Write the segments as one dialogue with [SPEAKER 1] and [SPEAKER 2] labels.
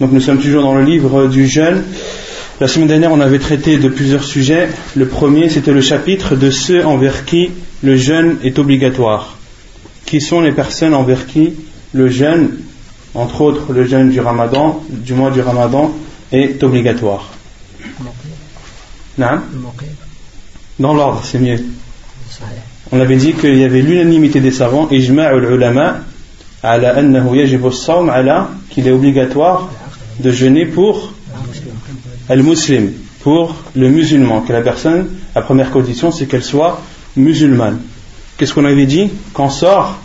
[SPEAKER 1] Donc nous sommes toujours dans le livre du jeûne. La semaine dernière, on avait traité de plusieurs sujets. Le premier, c'était le chapitre de ceux envers qui le jeûne est obligatoire. Qui sont les personnes envers qui le jeûne, entre autres le jeûne du ramadan, du mois du ramadan, est obligatoire? Non Dans l'ordre, c'est mieux. On avait dit qu'il y avait l'unanimité des savants, ijma' ulama ala annahu yajibu as-sawm ala qu'il est obligatoire de jeûner pour le musulman, pour le musulman, que la personne, la première condition, c'est qu'elle soit musulmane. Qu'est-ce qu'on avait dit Qu'en sort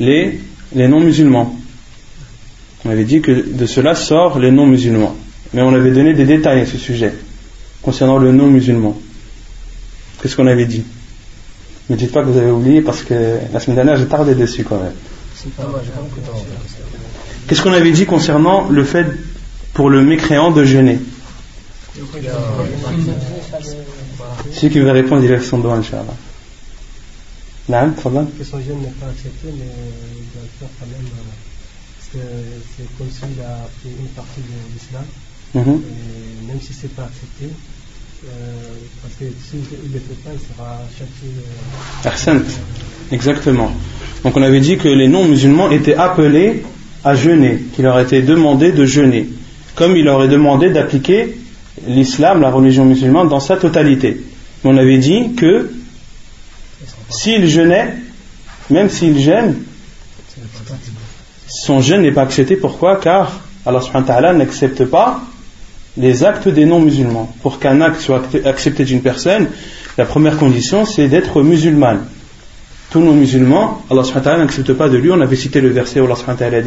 [SPEAKER 1] les, les non-musulmans. On avait dit que de cela sort les non-musulmans. Mais on avait donné des détails à ce sujet, concernant le non-musulman. Qu'est-ce qu'on avait dit Ne dites pas que vous avez oublié, parce que la semaine dernière, j'ai tardé dessus quand même. Qu'est-ce qu'on avait dit concernant le fait pour le mécréant de jeûner Celui qui veut répondre, il lève son doigt, Inch'Allah. Non,
[SPEAKER 2] Que son jeûne n'est pas accepté, mais il doit le faire quand même. Parce que c'est comme s'il a pris une partie de l'islam.
[SPEAKER 1] Mhm.
[SPEAKER 2] Et même si ce n'est pas accepté, euh, parce que s'il ne le fait pas, il sera châtié.
[SPEAKER 1] Euh, Exactement. Donc on avait dit que les non-musulmans étaient appelés à jeûner, qu'il leur était demandé de jeûner, comme il leur est demandé d'appliquer l'islam, la religion musulmane, dans sa totalité. On avait dit que s'il jeûnait, même s'il jeûne, son jeûne n'est pas accepté. Pourquoi? Car Allah subhanahu n'accepte pas les actes des non-musulmans. Pour qu'un acte soit accepté d'une personne, la première condition c'est d'être musulman tous nos musulmans, Allah subhanahu n'accepte pas de lui. On avait cité le verset où Allah subhanahu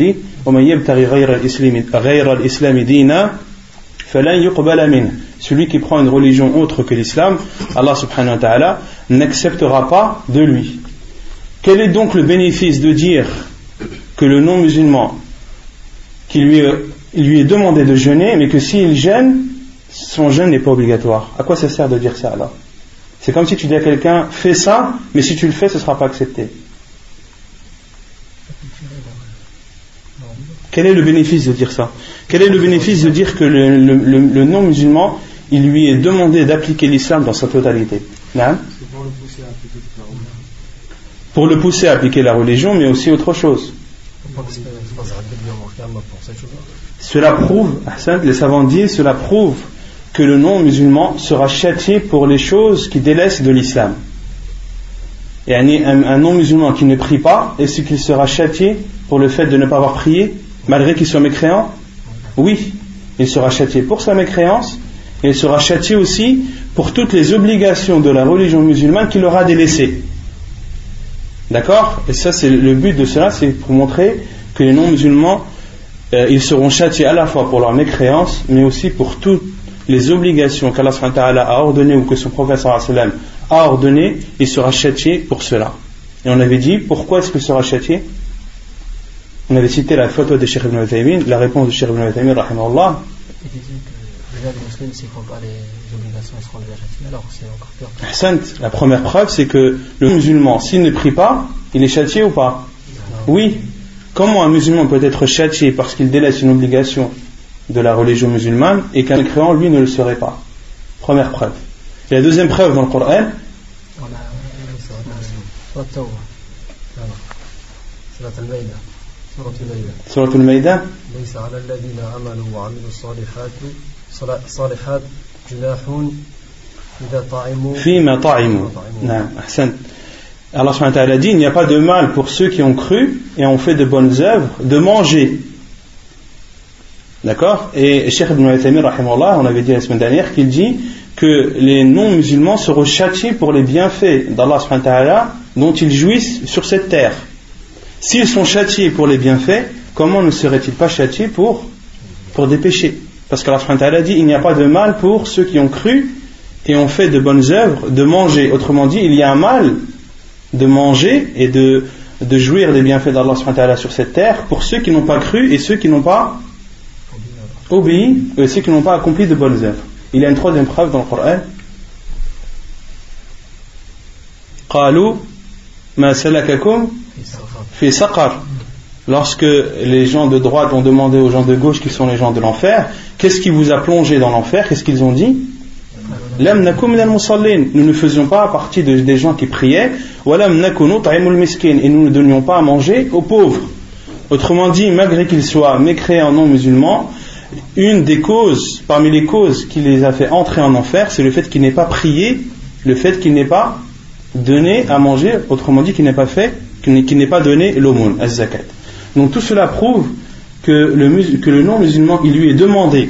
[SPEAKER 1] dit Celui qui prend une religion autre que l'islam, Allah subhanahu wa ta'ala n'acceptera pas de lui. Quel est donc le bénéfice de dire que le non-musulman, qui lui, lui est demandé de jeûner, mais que s'il jeûne, son jeûne n'est pas obligatoire? À quoi ça sert de dire ça alors? C'est comme si tu dis à quelqu'un fais ça, mais si tu le fais, ce ne sera pas accepté. Quel est le bénéfice de dire ça? Quel est le bénéfice de dire que le, non-musulman, il lui est demandé d'appliquer l'islam dans sa totalité? Pour le pousser à appliquer la religion, mais aussi autre chose. Cela prouve, les savants disent, cela prouve que le non-musulman sera châtié pour les choses qui délaissent de l'islam. Et un, non-musulman qui ne prie pas, est-ce qu'il sera châtié pour le fait de ne pas avoir prié, malgré qu'il soit mécréant? Oui, il sera châtié pour sa mécréance, et il sera châtié aussi pour toutes les obligations de la religion musulmane qu'il aura délaissées. D'accord? Et ça, c'est le but de cela, c'est pour montrer que les non-musulmans, euh, ils seront châtiés à la fois pour leur mécréance, mais aussi pour tout les obligations qu'Allah a ordonnées ou que son prophète a ordonnées, il sera châtié pour cela. Et on avait dit, pourquoi est-ce qu'il sera châtié? On avait cité la photo de Cheikh ibn la réponse de Cheikh ibn al-Taymin,
[SPEAKER 3] Il disait que déjà les musulmans, s'ils ne font pas les
[SPEAKER 1] La première preuve, c'est que le musulman, s'il ne prie pas, il est châtié ou pas? Oui. Comment un musulman peut être châtié parce qu'il délaisse une obligation de la religion musulmane et qu'un créant, lui, ne le serait pas Première preuve. Et la deuxième preuve dans le Coran, سورة المائدة ليس على الذين آمنوا وعملوا الصالحات صالحات جناح إذا طعموا فيما طعموا نعم أحسنت Allah subhanahu dit il n'y a pas de mal pour ceux qui ont cru et ont fait de bonnes œuvres de manger. D'accord? Et Cheikh Ibn Uthaymin, on avait dit la semaine dernière qu'il dit que les non-musulmans seront châtiés pour les bienfaits d'Allah dont ils jouissent sur cette terre. S'ils sont châtiés pour les bienfaits, comment ne seraient-ils pas châtiés pour, pour des péchés? Parce qu'Allah a dit il n'y a pas de mal pour ceux qui ont cru et ont fait de bonnes œuvres de manger. Autrement dit, il y a un mal de manger et de, de jouir des bienfaits d'Allah sur cette terre pour ceux qui n'ont pas cru et ceux qui n'ont pas obéi et ceux qui n'ont pas accompli de bonnes œuvres. Il y a une troisième preuve dans le Coran. قالوا ما سلككم fait saqar. Lorsque les gens de droite ont demandé aux gens de gauche qui sont les gens de l'enfer, qu'est-ce qui vous a plongé dans l'enfer Qu'est-ce qu'ils ont dit nous ne faisions pas partie des gens qui priaient et nous ne donnions pas à manger aux pauvres. Autrement dit, malgré qu'ils soient mécréants non musulmans, une des causes, parmi les causes qui les a fait entrer en enfer, c'est le fait qu'ils n'aient pas prié, le fait qu'ils n'aient pas donné à manger, autrement dit qu'ils n'aient pas fait pas donné l'aumône, az-zakat. Donc tout cela prouve que le, non-musulman, il lui est demandé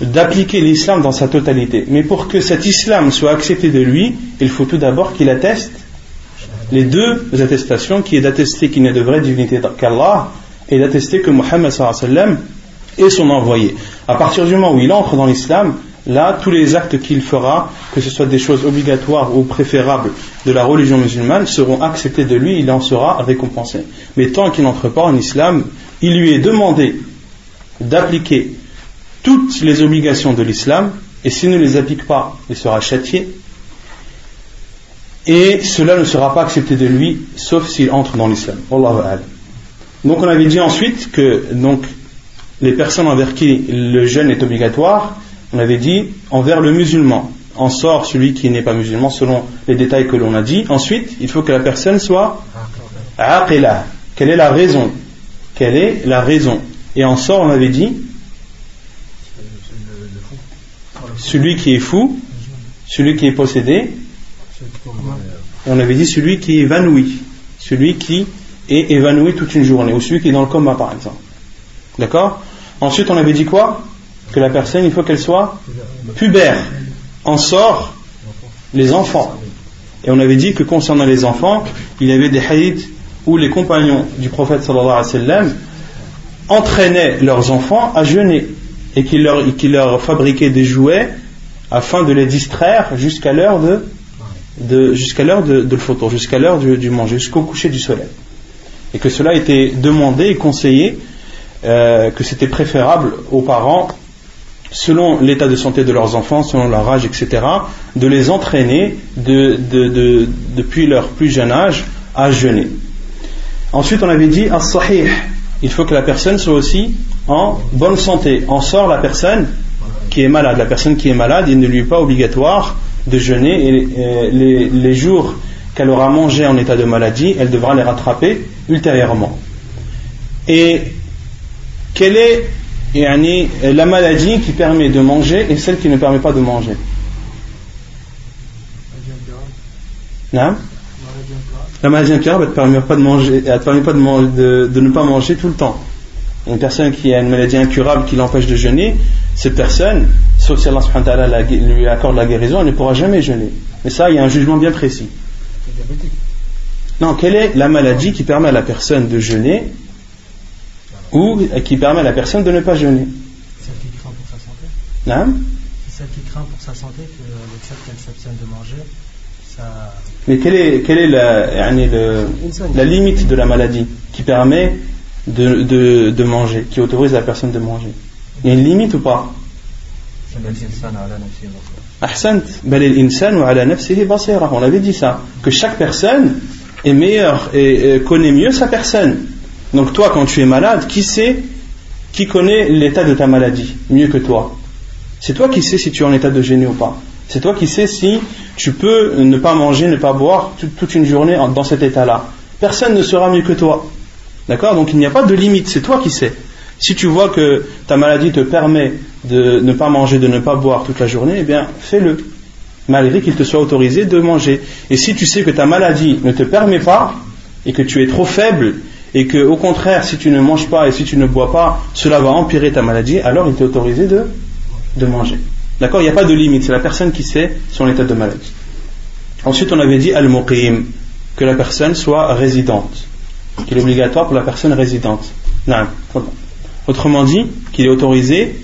[SPEAKER 1] d'appliquer l'islam dans sa totalité. Mais pour que cet islam soit accepté de lui, il faut tout d'abord qu'il atteste les deux attestations, qui est d'attester qu'il n'est de vraie divinité qu'Allah et d'attester que Mohammed est son envoyé. À partir du moment où il entre dans l'islam, là, tous les actes qu'il fera, que ce soit des choses obligatoires ou préférables de la religion musulmane, seront acceptés de lui, il en sera récompensé. Mais tant qu'il n'entre pas en islam, il lui est demandé d'appliquer toutes les obligations de l'islam, et s'il ne les applique pas, il sera châtié, et cela ne sera pas accepté de lui, sauf s'il entre dans l'islam. Donc on avait dit ensuite que donc, les personnes envers qui le jeûne est obligatoire, on avait dit envers le musulman. En sort celui qui n'est pas musulman selon les détails que l'on a dit. Ensuite, il faut que la personne soit aqila. Quelle est la raison? Quelle est la raison? Et en sort, on avait dit celui qui est fou, celui qui est possédé, on avait dit celui qui est évanoui, celui qui est évanoui toute une journée, ou celui qui est dans le coma par exemple. D'accord? Ensuite, on avait dit quoi que la personne, il faut qu'elle soit pubère. En sort les enfants. Et on avait dit que concernant les enfants, il y avait des hadiths où les compagnons du prophète entraînaient leurs enfants à jeûner et qu'ils leur, fabriquaient des jouets afin de les distraire jusqu'à l'heure de, jusqu'à de, le photo, jusqu'à l'heure du, manger, jusqu'au coucher du soleil. Et que cela était demandé et conseillé, euh, que c'était préférable aux parents selon l'état de santé de leurs enfants, selon leur âge, etc., de les entraîner depuis leur plus jeune âge à jeûner. Ensuite, on avait dit. Il faut que la personne soit aussi en bonne santé. En sort la personne qui est malade. La personne qui est malade, il ne lui est pas obligatoire de jeûner et les jours qu'elle aura mangé en état de maladie, elle devra les rattraper ultérieurement. Et quelle est la maladie qui permet de manger et celle qui ne permet pas de manger. Non la maladie incurable, elle ne permet pas de manger, elle permet pas de, de, ne pas manger tout le temps. Une personne qui a une maladie incurable qui l'empêche de jeûner, cette personne, sauf si Allah lui accorde la guérison, elle ne pourra jamais jeûner. Mais ça, il y a un jugement bien précis. Non, quelle est la maladie qui permet à la personne de jeûner ou qui permet à la personne de ne pas jeûner.
[SPEAKER 2] Celle qui craint pour sa santé. Non C'est celle qui craint pour sa santé que le fait qu'elle s'abstienne de manger, ça.
[SPEAKER 1] Mais quelle est, quelle est la, la limite de la maladie qui permet de, de, de, manger, qui autorise la personne de manger? Il y a une limite ou pas? On avait dit ça, que chaque personne est meilleure et connaît mieux sa personne. Donc toi, quand tu es malade, qui sait, qui connaît l'état de ta maladie mieux que toi? C'est toi qui sais si tu es en état de gêner ou pas. C'est toi qui sais si tu peux ne pas manger, ne pas boire toute une journée dans cet état-là. Personne ne sera mieux que toi. D'accord? Donc il n'y a pas de limite, c'est toi qui sais. Si tu vois que ta maladie te permet de ne pas manger, de ne pas boire toute la journée, eh bien fais-le, malgré qu'il te soit autorisé de manger. Et si tu sais que ta maladie ne te permet pas, et que tu es trop faible, et que au contraire, si tu ne manges pas et si tu ne bois pas, cela va empirer ta maladie, alors il t'est autorisé de, manger. D'accord? Il n'y a pas de limite, c'est la personne qui sait son état de maladie. Ensuite, on avait dit al-muqim, que la personne soit résidente, qu'il est obligatoire pour la personne résidente. Non. Autrement dit, qu'il est autorisé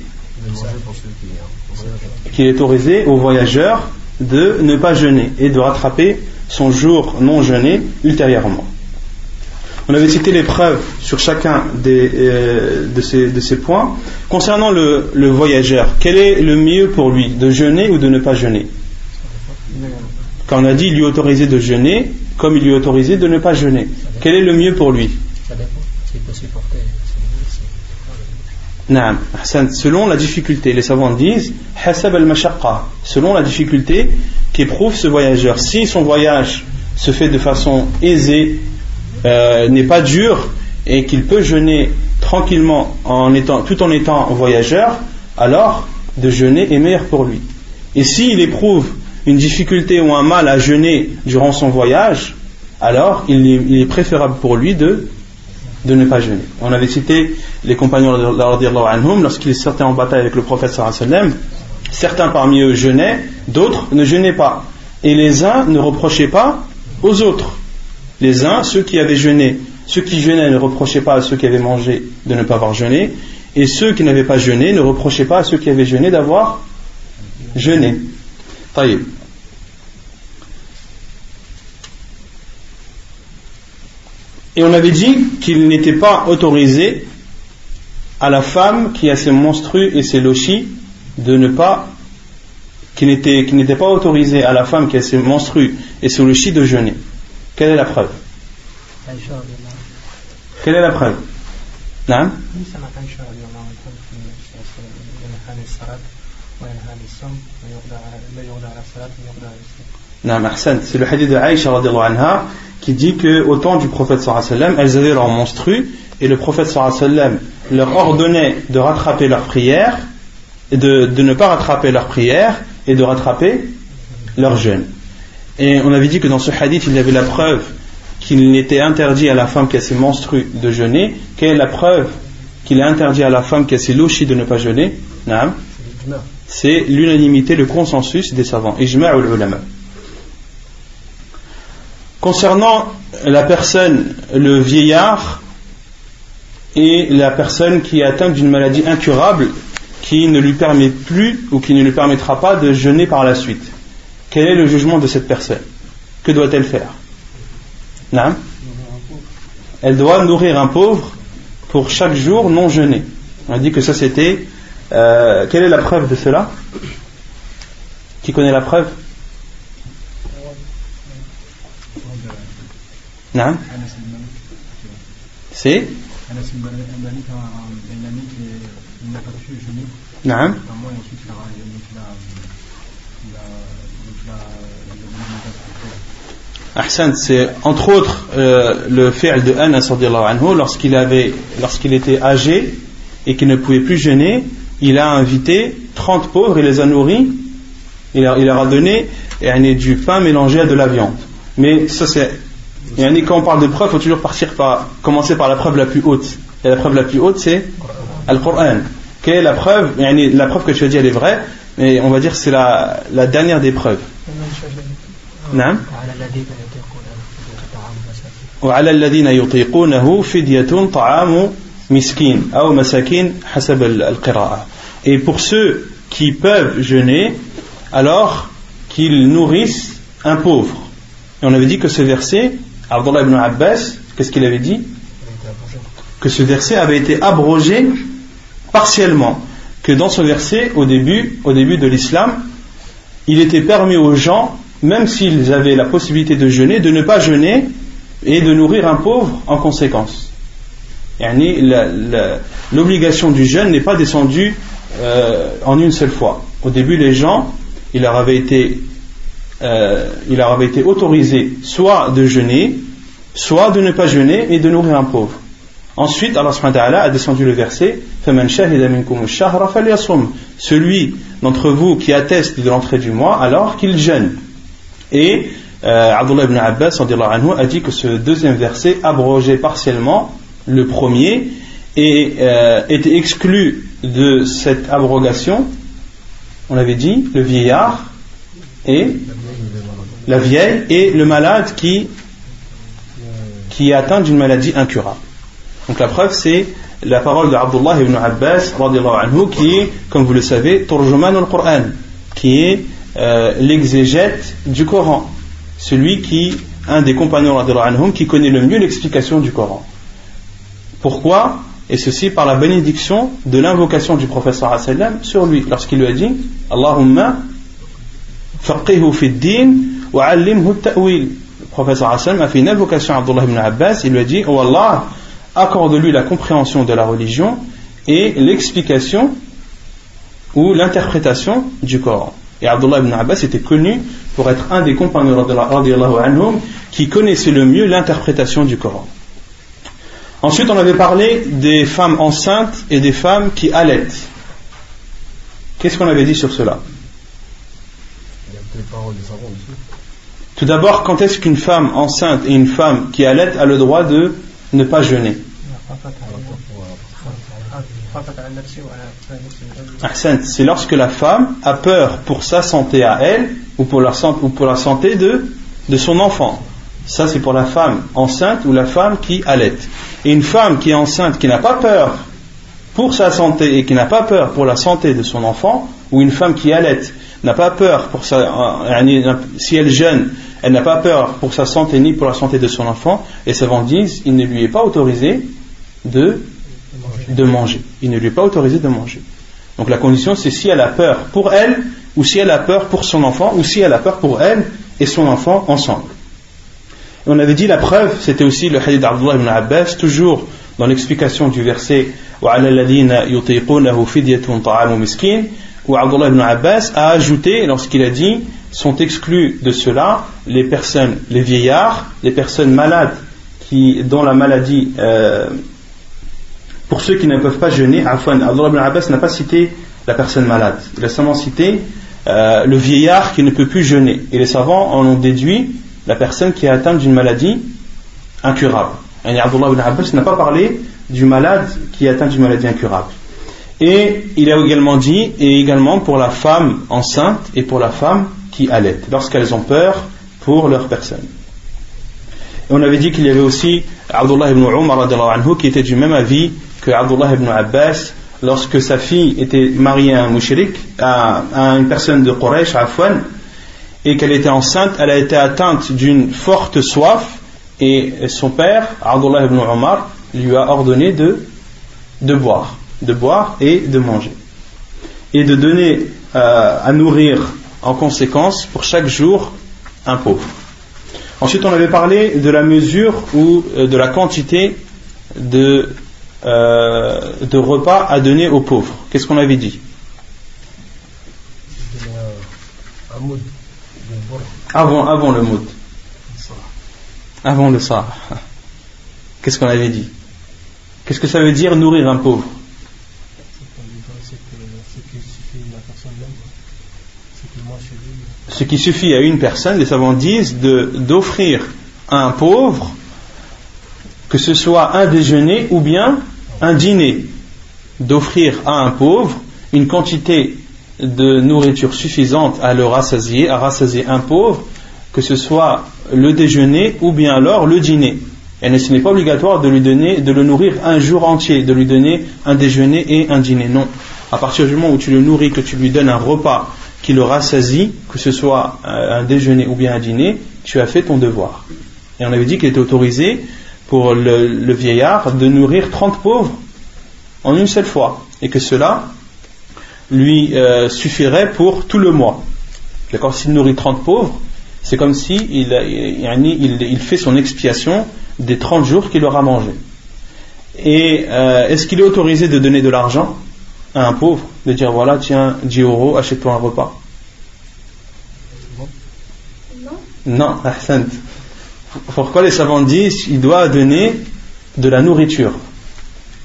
[SPEAKER 1] qu'il est autorisé aux voyageurs de ne pas jeûner et de rattraper son jour non jeûné ultérieurement. On avait cité les preuves sur chacun euh, de, ces, points. Concernant le, le, voyageur, quel est le mieux pour lui, de jeûner ou de ne pas jeûner? Quand on a dit lui est autorisé de jeûner, comme il lui autorisé de ne pas jeûner, quel est le mieux pour lui? Selon la difficulté, les savants disent selon la difficulté qu'éprouve ce voyageur. Si son voyage se fait de façon aisée, euh, n'est pas dur et qu'il peut jeûner tranquillement tout en étant voyageur, alors de jeûner est meilleur pour lui. Et s'il éprouve une difficulté ou un mal à jeûner durant son voyage, alors il est préférable pour lui de de ne pas jeûner. On avait cité les compagnons lorsqu'ils sortaient en bataille avec le prophète certains parmi eux jeûnaient, d'autres ne jeûnaient pas. Et les uns ne reprochaient pas aux autres. Les uns, ceux qui avaient jeûné, ceux qui jeûnaient ne reprochaient pas à ceux qui avaient mangé de ne pas avoir jeûné, et ceux qui n'avaient pas jeûné ne reprochaient pas à ceux qui avaient jeûné d'avoir jeûné. Et on avait dit qu'il n'était pas autorisé à la femme qui a ses monstrues et ses lochis de ne pas qui n'était, n'était pas autorisé à la femme qui a ses monstrues et ses lochis de jeûner. Quelle est la preuve Quelle est la preuve non c'est le hadith de Aïcha anha qui dit qu'au temps du prophète sallam, elles avaient leur monstru et le prophète sallam leur ordonnait de rattraper leur prière de, de, ne pas rattraper leur prière et de rattraper leur jeûne. Et on avait dit que dans ce hadith, il y avait la preuve qu'il n'était interdit à la femme qui a ses menstrues de jeûner. Quelle est la preuve qu'il est interdit à la femme qui a ses lochis de ne pas jeûner C'est l'unanimité, le consensus des savants. Concernant la personne, le vieillard et la personne qui est atteinte d'une maladie incurable qui ne lui permet plus ou qui ne lui permettra pas de jeûner par la suite. Quel est le jugement de cette personne? Que doit-elle faire? Non Elle doit nourrir un pauvre pour chaque jour non jeûné. On a dit que ça c'était. Euh, quelle est la preuve de cela? Qui connaît la preuve? Non C'est? Non Ahsan, c'est entre autres euh, le fait de Anas lorsqu'il avait, lorsqu'il était âgé et qu'il ne pouvait plus jeûner, il a invité 30 pauvres et les a nourris. Il, il leur a donné du pain mélangé à de la viande. Mais ça c'est et quand on parle de preuve, il faut toujours partir par, commencer par la preuve la plus haute. Et la preuve la plus haute, c'est Al-Qur'an. Quelle est la preuve? La preuve que tu as dit, elle est vraie, mais on va dire que c'est la dernière des preuves. Non وعلى الذين يطيقونه فدية طعام مسكين أو مساكين حسب القراءة et pour ceux qui peuvent jeûner alors qu'ils nourrissent un pauvre et on avait dit que ce verset Abdullah ibn Abbas, qu'est-ce qu'il avait dit Que ce verset avait été abrogé partiellement. Que dans ce verset, au début, au début de l'islam, il était permis aux gens, même s'ils avaient la possibilité de jeûner, de ne pas jeûner et de nourrir un pauvre en conséquence. L'obligation du jeûne n'est pas descendue euh, en une seule fois. Au début, les gens, il leur avait été, euh, il leur avait été autorisé soit de jeûner, soit de ne pas jeûner et de nourrir un pauvre. Ensuite, Allah a descendu le verset Celui d'entre vous qui atteste de l'entrée du mois, alors qu'il jeûne. Et euh, Abdullah ibn Abbas a dit que ce deuxième verset abrogeait partiellement le premier et euh, était exclu de cette abrogation, on avait dit, le vieillard et la vieille et le malade qui, qui est atteint d'une maladie incurable. Donc la preuve c'est la parole de Abdullah ibn Abbas anhu, qui est, comme vous le savez, Turjuman al-Qur'an, qui est euh, l'exégète du Coran, celui qui, un des compagnons anhum, qui connaît le mieux l'explication du Coran. Pourquoi? Et ceci par la bénédiction de l'invocation du professeur sallam sur lui, lorsqu'il lui a dit Allahumma faqihu fi din wa allimhu ta'wil. Le professeur sallam a fait une invocation à Abdullah ibn Abbas, il lui a dit Oh Allah, accorde-lui la compréhension de la religion et l'explication ou l'interprétation du Coran. Et Abdullah ibn Abbas était connu pour être un des compagnons anhum, qui connaissait le mieux l'interprétation du Coran. Ensuite, on avait parlé des femmes enceintes et des femmes qui allaitent. Qu'est-ce qu'on avait dit sur cela? Tout d'abord, quand est-ce qu'une femme enceinte et une femme qui allait a le droit de ne pas jeûner? C'est lorsque la femme a peur pour sa santé à elle ou pour la, santé de, de son enfant. Ça, c'est pour la femme enceinte ou la femme qui allait. Et une femme qui est enceinte, qui n'a pas peur pour sa santé et qui n'a pas peur pour la santé de son enfant, ou une femme qui allait n'a pas peur pour sa, euh, si elle jeûne, elle n'a pas peur pour sa santé ni pour la santé de son enfant, et savants disent, il ne lui est pas autorisé de, de manger. Il ne lui est pas autorisé de manger. Donc la condition, c'est si elle a peur pour elle, ou si elle a peur pour son enfant, ou si elle a peur pour elle et son enfant ensemble. On avait dit la preuve, c'était aussi le hadith d'Abdullah ibn Abbas, toujours dans l'explication du verset où Abdullah ibn Abbas a ajouté, lorsqu'il a dit, sont exclus de cela les personnes, les vieillards, les personnes malades qui, dont la maladie euh, pour ceux qui ne peuvent pas jeûner, Abdullah ibn Abbas n'a pas cité la personne malade. Il a seulement cité euh, le vieillard qui ne peut plus jeûner. Et les savants en ont déduit la personne qui est atteinte d'une maladie incurable. Et Abdullah ibn Abbas n'a pas parlé du malade qui est atteint d'une maladie incurable. Et il a également dit, et également pour la femme enceinte et pour la femme qui allait, lorsqu'elles ont peur pour leur personne. Et on avait dit qu'il y avait aussi Abdullah ibn Umar qui était du même avis que Abdullah ibn Abbas, lorsque sa fille était mariée à un mushrik, à, une personne de Quraysh, à Afwan, et qu'elle était enceinte, elle a été atteinte d'une forte soif, et son père, Abdullah ibn Omar, lui a ordonné de, de boire, de boire et de manger, et de donner euh, à nourrir en conséquence pour chaque jour un pauvre. Ensuite, on avait parlé de la mesure ou euh, de la quantité de euh, de repas à donner aux pauvres. Qu'est-ce qu'on avait dit avant, avant le moud. Avant le sa. Qu'est-ce qu'on avait dit Qu'est-ce que ça veut dire nourrir un pauvre Ce qui suffit à une personne, les savants disent, d'offrir à un pauvre que ce soit un déjeuner ou bien un dîner, d'offrir à un pauvre une quantité de nourriture suffisante à le rassasier, à rassasier un pauvre, que ce soit le déjeuner ou bien alors le dîner. Et ce n'est pas obligatoire de lui donner, de le nourrir un jour entier, de lui donner un déjeuner et un dîner. Non. À partir du moment où tu le nourris, que tu lui donnes un repas qui le rassasie, que ce soit un déjeuner ou bien un dîner, tu as fait ton devoir. Et on avait dit qu'il était autorisé pour le, vieillard de nourrir 30 pauvres en une seule fois et que cela lui euh, suffirait pour tout le mois. D'accord S'il nourrit 30 pauvres, c'est comme si il, il, il, fait son expiation des 30 jours qu'il aura mangé. Et euh, est-ce qu'il est autorisé de donner de l'argent à un pauvre, de dire voilà, tiens, 10 euros, achète-toi un repas? Non, Non, Pourquoi les savants disent qu'il doit donner de la nourriture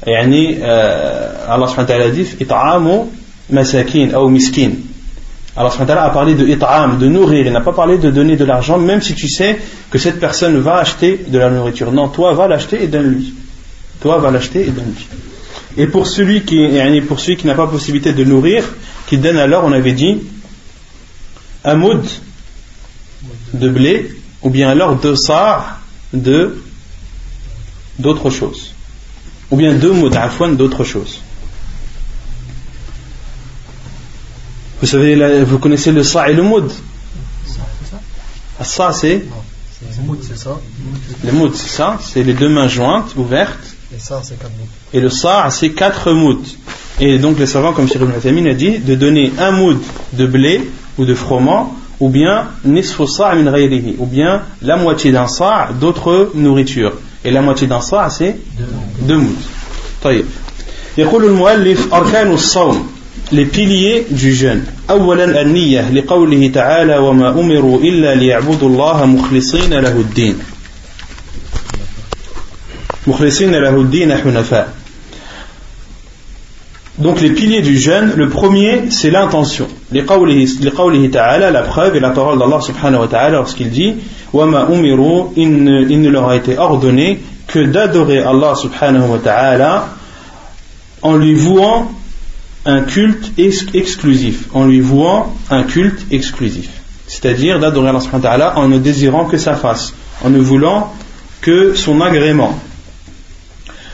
[SPEAKER 1] يعني Allah subhanahu wa ta'ala dit it'amu masakin ou miskin Allah subhanahu wa ta'ala a parlé de it'am de nourrir il n'a pas parlé de donner de l'argent même si tu sais que cette personne va acheter de la nourriture non toi va l'acheter et donne-lui toi va l'acheter et donne-lui et pour celui qui pour celui qui n'a pas possibilité de nourrir qui donne alors on avait dit un moud de blé ou bien alors deux sa de d'autres choses ou bien deux mots d'afouane d'autre chose. Vous savez, vous connaissez le sa et le moud Ça, c'est Le moud, c'est ça. C'est les deux mains jointes, ouvertes. Et le sa, c'est quatre mouds. Et donc, les savants, comme Cheikh Ibn a dit, de donner un moud de blé ou de froment, ou bien ou bien la moitié d'un sa d'autres nourritures. Et la moitié d'un sa, c'est deux mouds. طيب يقول المؤلف أركان الصوم les piliers du jeûne أولا النية لقوله تعالى وما أمروا إلا ليعبدوا الله مخلصين له الدين مخلصين له الدين حنفاء Donc les piliers du jeûne, le premier c'est l'intention. لقوله تعالى, la preuve et la parole d'Allah subhanahu wa ta'ala lorsqu'il dit وما أمروا il ne leur a été ordonné que d'adorer Allah subhanahu wa ta'ala en lui vouant un culte exclusif, en lui vouant un culte exclusif. C'est-à-dire d'adorer Allah subhanahu wa ta'ala en ne désirant que sa face, en ne voulant que son agrément.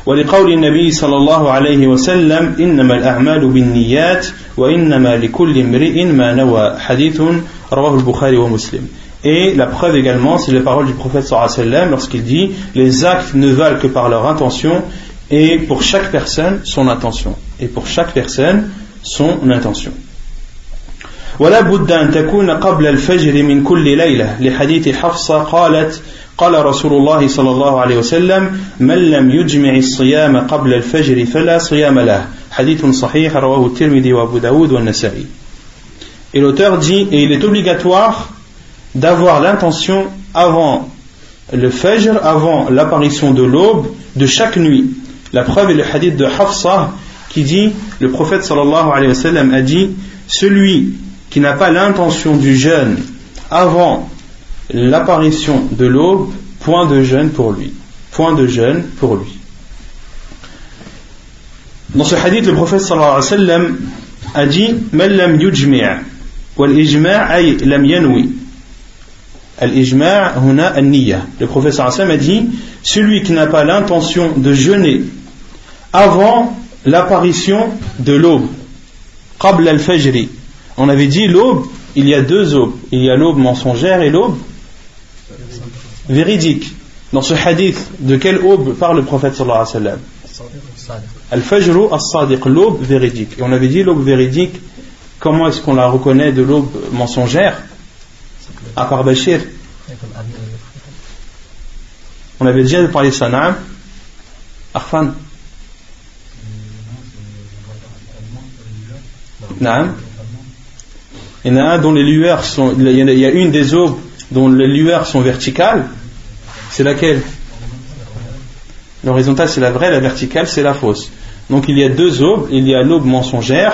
[SPEAKER 1] ولقول النبي صلى الله عليه وسلم إنما الأعمال بالنيات وإنما لكل امرئ ما نوى حديث رواه البخاري ومسلم et la preuve également, c'est les paroles du prophète sallam lorsqu'il dit Les actes ne valent que par leur intention, et pour chaque personne, son intention. Et pour chaque personne, son intention. ولا بد أن تكون قبل الفجر من كل ليلة لحديث حفصة قالت قال رسول الله صلى الله عليه وسلم من لم يجمع الصيام قبل الفجر فلا صيام له حديث صحيح رواه الترمذي وابو داود والنسائي Et l'auteur dit, et il est obligatoire d'avoir l'intention avant le fajr, avant l'apparition de l'aube, de chaque nuit. La preuve est le hadith de Hafsa qui dit, le prophète sallallahu alayhi wa sallam a dit, celui qui n'a pas l'intention du jeûne avant l'apparition de l'aube, point de jeûne pour lui. Point de jeûne pour lui. Dans ce hadith, le prophète sallallahu alayhi wa sallam a dit, Man lam yujmi' wal ijma' ay lam yanwi. Al-Ijma' huna al-Niyya. Le professeur Hassan a dit celui qui n'a pas l'intention de jeûner avant l'apparition de l'aube, qabl al-fajri. On avait dit l'aube, il y a deux aubes. Il y a l'aube mensongère et l'aube véridique. Dans ce hadith, de quelle aube parle le prophète sallallahu alayhi wa sallam Al-Fajru as-Sadiq, l'aube véridique. Et on avait dit l'aube véridique, comment est-ce qu'on la reconnaît de l'aube mensongère à part Bachir? On avait déjà parlé de non Arfan Non Il y en a un dont les lueurs sont. Il y a une des aubes dont les lueurs sont verticales. C'est laquelle L'horizontale c'est la vraie, la verticale c'est la fausse. Donc il y a deux aubes. Il y a l'aube mensongère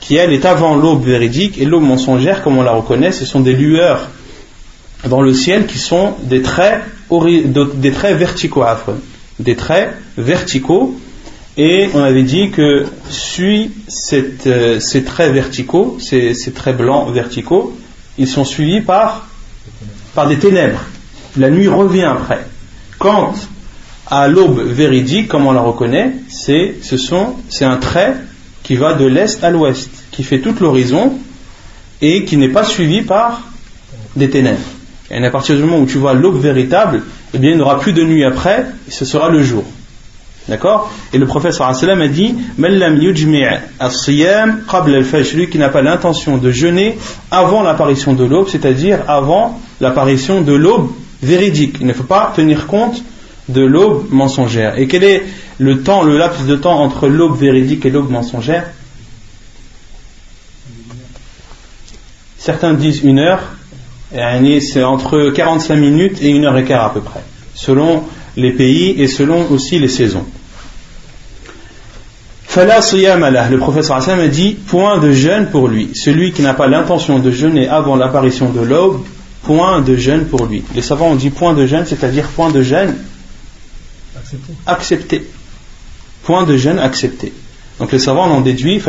[SPEAKER 1] qui elle est avant l'aube véridique et l'aube mensongère comme on la reconnaît ce sont des lueurs dans le ciel qui sont des traits, des verticaux, des traits verticaux. Et on avait dit que suit euh, ces traits verticaux, ces, traits blancs verticaux, ils sont suivis par des ténèbres. La nuit revient après. Quant à l'aube véridique, comme on la reconnaît, c'est c'est un trait qui va de l'est à l'ouest, qui fait tout l'horizon et qui n'est pas suivi par des ténèbres. Et à partir du moment où tu vois l'aube véritable, eh bien, il n'y aura plus de nuit après, ce sera le jour. D'accord? Et le sallam a dit qui n'a pas l'intention de jeûner avant l'apparition de l'aube, c'est-à-dire avant l'apparition de l'aube véridique. Il ne faut pas tenir compte de l'aube mensongère. Et quel est le temps, le laps de temps entre l'aube véridique et l'aube mensongère? Certains disent une heure, et c'est entre 45 minutes et une heure et quart à peu près, selon les pays et selon aussi les saisons. Le professeur Hassan a dit point de jeûne pour lui. Celui qui n'a pas l'intention de jeûner avant l'apparition de l'aube, point de jeûne pour lui. Les savants ont dit point de jeûne, c'est-à-dire point de jeûne accepté. Point de jeûne accepté. Donc les savants ont déduit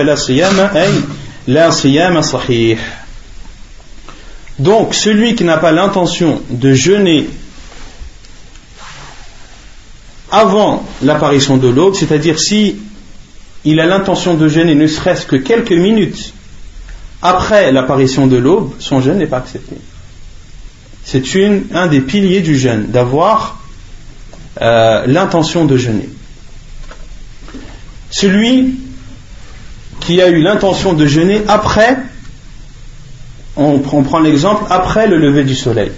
[SPEAKER 1] Donc celui qui n'a pas l'intention de jeûner avant l'apparition de l'aube, c'est-à-dire si il a l'intention de jeûner ne serait-ce que quelques minutes après l'apparition de l'aube, son jeûne n'est pas accepté. C'est un des piliers du jeûne, d'avoir euh, l'intention de jeûner. Celui qui a eu l'intention de jeûner après, on prend l'exemple, après le lever du soleil,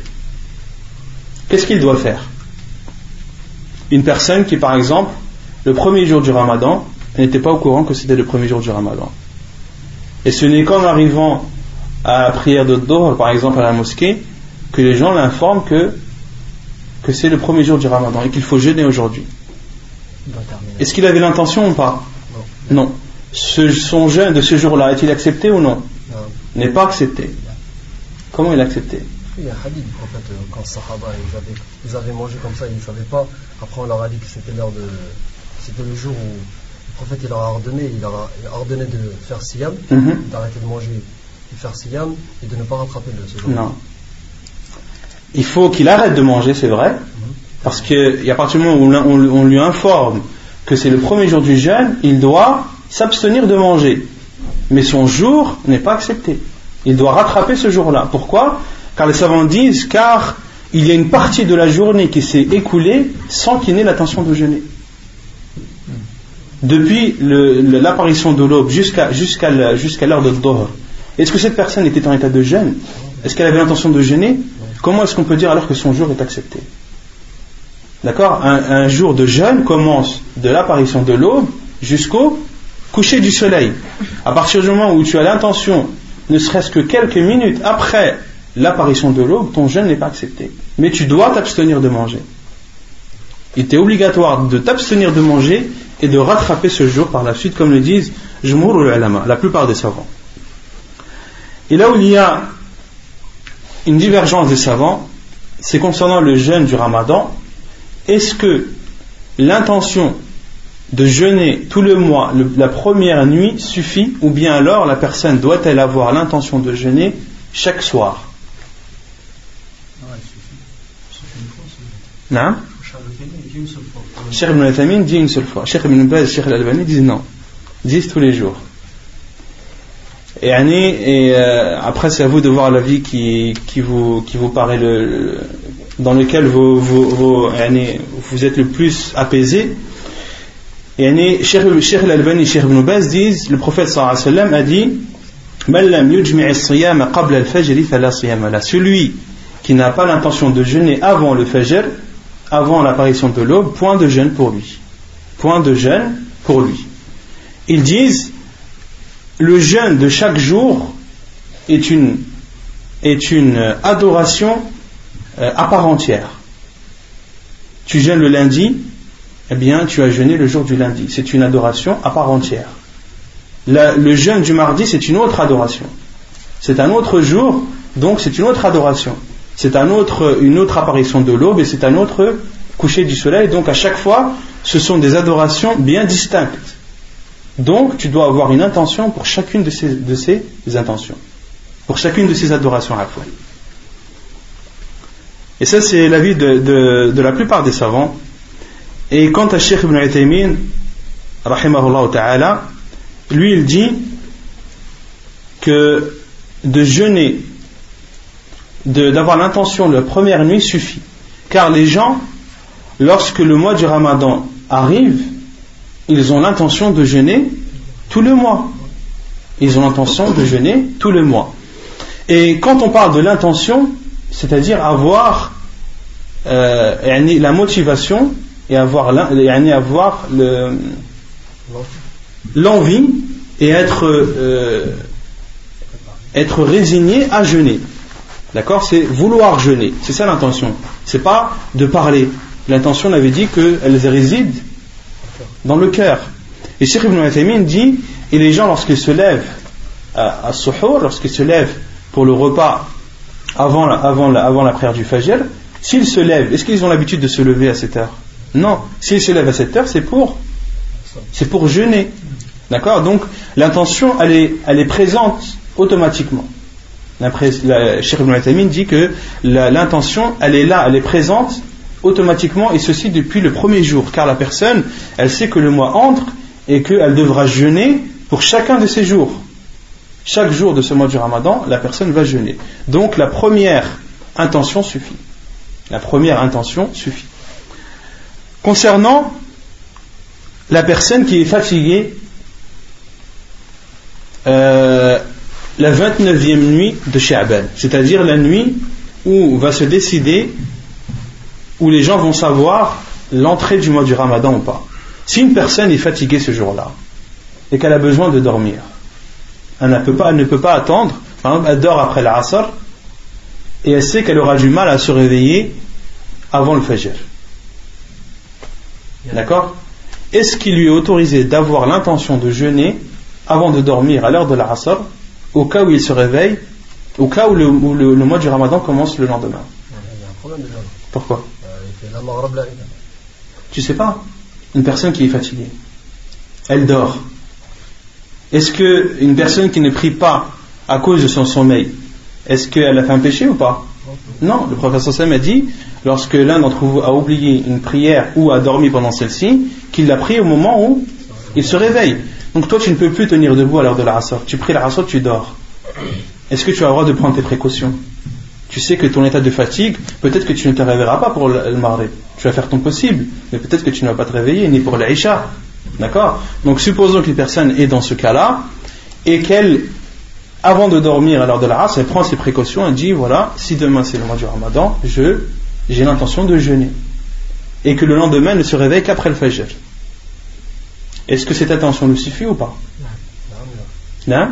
[SPEAKER 1] qu'est-ce qu'il doit faire? Une personne qui, par exemple, le premier jour du ramadan, n'était pas au courant que c'était le premier jour du ramadan. Et ce n'est qu'en arrivant à la prière de par exemple à la mosquée, que les gens l'informent que, que c'est le premier jour du ramadan et qu'il faut jeûner aujourd'hui. Est-ce qu'il avait l'intention ou pas? Non. son jeûne de ce jour-là est-il accepté ou non? N'est pas accepté. Comment il est accepté?
[SPEAKER 2] Il y a un hadith en fait, euh, quand Sahaba ils avaient, ils avaient mangé comme ça, ils ne savaient pas. Après, on leur a dit que c'était l'heure de. C'était le jour où le prophète il leur a ordonné, il leur a ordonné de faire siyam, mhm. d'arrêter de manger, de faire siyam et de ne pas rattraper le ce jour.
[SPEAKER 1] Non. Il faut qu'il arrête de manger, c'est vrai, parce qu'à partir du moment où on, on lui informe que c'est le premier jour du jeûne, il doit s'abstenir de manger. Mais son jour n'est pas accepté. Il doit rattraper ce jour-là. Pourquoi? Car les savants disent, car il y a une partie de la journée qui s'est écoulée sans qu'il n'ait l'intention de jeûner. Depuis l'apparition de l'aube jusqu'à l'heure de Dohr. Est-ce que cette personne était en état de jeûne? Est-ce qu'elle avait l'intention de jeûner? Comment est-ce qu'on peut dire alors que son jour est accepté? D'accord? Un, jour de jeûne commence de l'apparition de l'aube jusqu'au coucher du soleil. À partir du moment où tu as l'intention, ne serait-ce que quelques minutes après l'apparition de l'aube, ton jeûne n'est pas accepté. Mais tu dois t'abstenir de manger. Il est obligatoire de t'abstenir de manger et de rattraper ce jour par la suite, comme le disent Jumur la plupart des savants. Et là où il y a une divergence des savants, c'est concernant le jeûne du ramadan. Est-ce que l'intention de jeûner tout le mois, la première nuit, suffit, ou bien alors la personne doit-elle avoir l'intention de jeûner chaque soir? Non Cheikh Ibn al dit une seule fois. Cheikh Ibn Baz Cheikh Al-Albani disent non. Disent tous les jours. Et, euh, après, c'est à vous de voir la vie qui, qui, vous, qui vous paraît le, dans lequel vous, vous, vous, vous, êtes le plus apaisé. Et Cheikh Al-Albani et Cheikh Ibn Baz disent le prophète sallallahu alayhi wa sallam a dit celui qui n'a pas l'intention de jeûner avant le fajr avant l'apparition de l'aube, point de jeûne pour lui. Point de jeûne pour lui. Ils disent, le jeûne de chaque jour est une, est une adoration euh, à part entière. Tu jeûnes le lundi, eh bien tu as jeûné le jour du lundi. C'est une adoration à part entière. le jeûne du mardi, c'est une autre adoration. C'est un autre jour, donc c'est une autre adoration c'est un autre, une autre apparition de l'aube et c'est un autre coucher du soleil. Donc à chaque fois, ce sont des adorations bien distinctes. Donc tu dois avoir une intention pour chacune de ces, intentions, pour chacune de ces adorations à la fois. Et ça, c'est l'avis de, la plupart des savants. Et quant à Sheikh ibn Utaymin, ta'ala, lui il dit que de jeûner d'avoir l'intention la première nuit suffit. Car les gens, lorsque le mois du ramadan arrive, ils ont l'intention de jeûner tout le mois. Ils ont l'intention de jeûner tout le mois. Et quand on parle de l'intention, c'est-à-dire avoir euh, la motivation et avoir, l'envie et être, euh, être résigné à jeûner. D'accord? C'est vouloir jeûner. C'est ça l'intention. C'est pas de parler. L'intention, on avait dit qu'elle réside dans le cœur. Et Cheikh Ibn Uthaymin dit et les gens, lorsqu'ils se lèvent à, à lorsqu'ils se lèvent pour le repas avant la, avant avant la prière du Fajr, s'ils se lèvent, est-ce qu'ils ont l'habitude de se lever à cette heure? Non. S'ils se lèvent à cette heure, c'est pour, c'est pour jeûner. D'accord? Donc, l'intention, elle est, elle est présente automatiquement. Cheikh Ibn dit que l'intention, elle est là, elle est présente automatiquement, et ceci depuis le premier jour, car la personne, elle sait que le mois entre et qu'elle devra jeûner pour chacun de ces jours. Chaque jour de ce mois du ramadan, la personne va jeûner. Donc la première intention suffit. La première intention suffit. Concernant la personne qui est fatiguée, euh, la 29e nuit de Sha'ban, c'est-à-dire la nuit où va se décider, où les gens vont savoir l'entrée du mois du ramadan ou pas. Si une personne est fatiguée ce jour-là et qu'elle a besoin de dormir, elle ne peut pas, elle ne peut pas attendre, par exemple, elle dort après l'Asr et elle sait qu'elle aura du mal à se réveiller avant le Fajr. D'accord? Est-ce qu'il lui est autorisé d'avoir l'intention de jeûner avant de dormir à l'heure de l'Asr au cas où il se réveille, au cas où le, mois du Ramadan commence le lendemain?
[SPEAKER 2] Il y a un problème déjà.
[SPEAKER 1] Pourquoi? Tu sais pas Une personne qui est fatiguée, elle dort. Est-ce qu'une personne qui ne prie pas à cause de son sommeil, est-ce qu'elle a fait un péché ou pas? Non, le professeur Sam a dit lorsque l'un d'entre vous a oublié une prière ou a dormi pendant celle-ci, qu'il l'a pris au moment où il se réveille. Donc toi, tu ne peux plus tenir debout à l'heure de la rassor. Tu pries la rassor, tu dors. Est-ce que tu as le droit de prendre tes précautions? Tu sais que ton état de fatigue, peut-être que tu ne te réveilleras pas pour le. Tu vas faire ton possible, mais peut-être que tu ne vas pas te réveiller, ni pour l'Aïcha. D'accord? Donc supposons qu'une personne est dans ce cas-là, et qu'elle, avant de dormir à l'heure de la race, elle prend ses précautions, elle dit, voilà, si demain c'est le mois du ramadan, je, j'ai l'intention de jeûner. Et que le lendemain, elle ne se réveille qu'après le fajr. Est-ce que cette attention lui suffit ou pas? Non?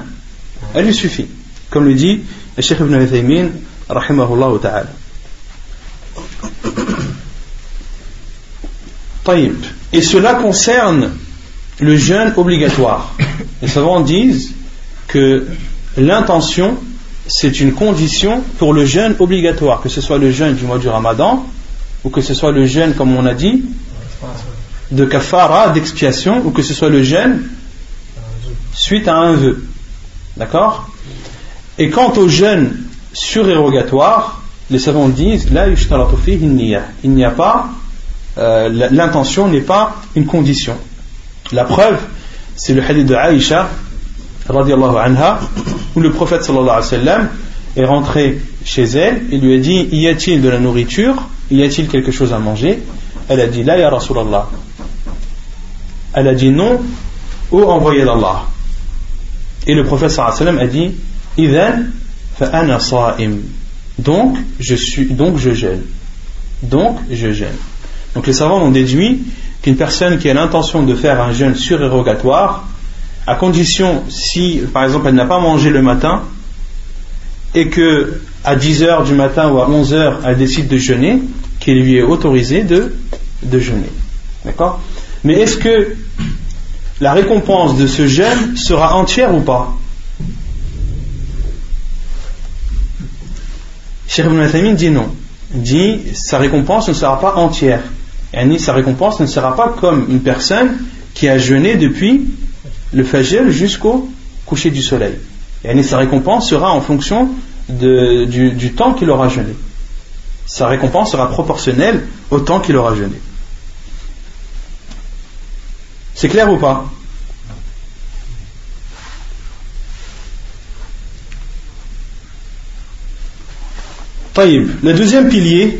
[SPEAKER 1] Elle lui suffit. Comme le dit le Cheikh Ibn Uthaymin, rahimahullah ta'ala. Et cela concerne le jeûne obligatoire. Les savants disent que l'intention, c'est une condition pour le jeûne obligatoire, que ce soit le jeûne du mois du ramadan, ou que ce soit le jeûne, comme on a dit, de kafara, d'expiation, ou que ce soit le jeûne suite à un vœu. D'accord? Et quant au jeûne surérogatoire, les savants disent là il n'y a pas euh, l'intention n'est pas une condition. La preuve c'est le hadith de Aïcha anha où le prophète sallallahu alayhi wa sallam est rentré chez elle et lui a dit y a-t-il de la nourriture? Y a-t-il quelque chose à manger? Elle a dit la ya Rasulallah. Elle a dit non, ô envoyé d'Allah. Et le prophète sallam a dit Donc je suis donc je gêne. Donc je gêne. Donc les savants ont déduit qu'une personne qui a l'intention de faire un jeûne surérogatoire, à condition si par exemple elle n'a pas mangé le matin et que à 10h du matin ou à 11h elle décide de jeûner, qu'il lui est autorisé de, de jeûner. D'accord? Mais est-ce que la récompense de ce jeûne sera entière ou pas? Cheikh Ibn dit non. Il dit sa récompense ne sera pas entière. Et sa récompense ne sera pas comme une personne qui a jeûné depuis le fajr jusqu'au coucher du soleil. Et sa récompense sera en fonction du temps qu'il aura jeûné. Sa récompense sera proportionnelle au temps qu'il aura jeûné. C'est clair ou pas? Le deuxième pilier.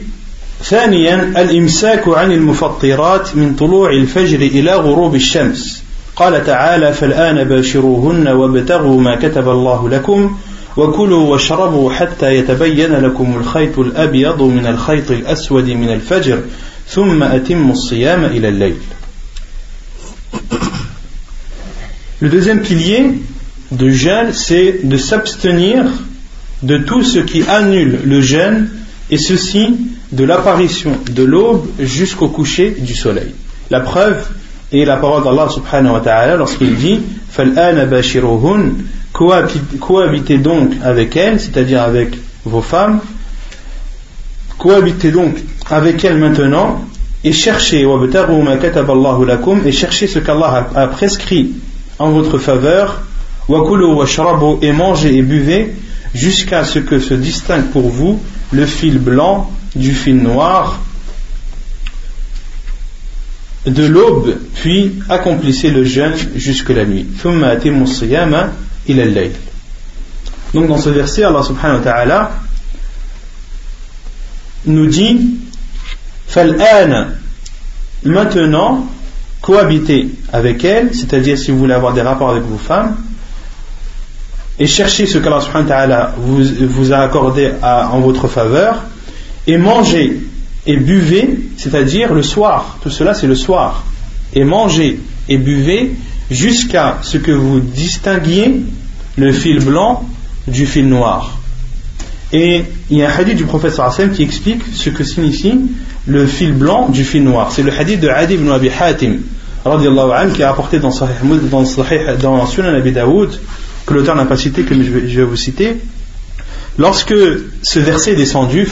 [SPEAKER 1] ثانيا الإمساك عن المفطرات من طلوع الفجر إلى غروب الشمس. قال تعالى فالآن باشروهن وابتغوا ما كتب الله لكم وكلوا واشربوا حتى يتبين لكم الخيط الأبيض من الخيط الأسود من الفجر ثم أتموا الصيام إلى الليل. Le deuxième pilier de jeûne, c'est de s'abstenir de tout ce qui annule le jeûne, et ceci de l'apparition de l'aube jusqu'au coucher du soleil. La preuve est la parole d'Allah subhanahu wa ta'ala lorsqu'il dit cohabitez donc avec elles, c'est-à-dire avec vos femmes, cohabitez donc avec elles maintenant et cherchez et cherchez ce qu'Allah a prescrit en votre faveur et mangez et buvez jusqu'à ce que se distingue pour vous le fil blanc du fil noir de l'aube, puis accomplissez le jeûne jusque la nuit. Donc dans ce verset, Allah subhanahu wa ta'ala nous dit maintenant cohabitez avec elle, c'est-à-dire si vous voulez avoir des rapports avec vos femmes, et cherchez ce qu'Allah subhanahu vous, vous a accordé en votre faveur, et mangez et buvez, c'est-à-dire le soir, tout cela c'est le soir, et mangez et buvez jusqu'à ce que vous distinguiez le fil blanc du fil noir. Et il y a un hadith du prophète sallam qui explique ce que signifie le fil blanc du fil noir. C'est le hadith de Adi ibn Abi Hatim, qui a apporté dans, Sahih, dans, Sahih, dans Sunan Abi Daoud, que l'auteur n'a pas cité, que je vais, vous citer. Lorsque ce verset est descendu,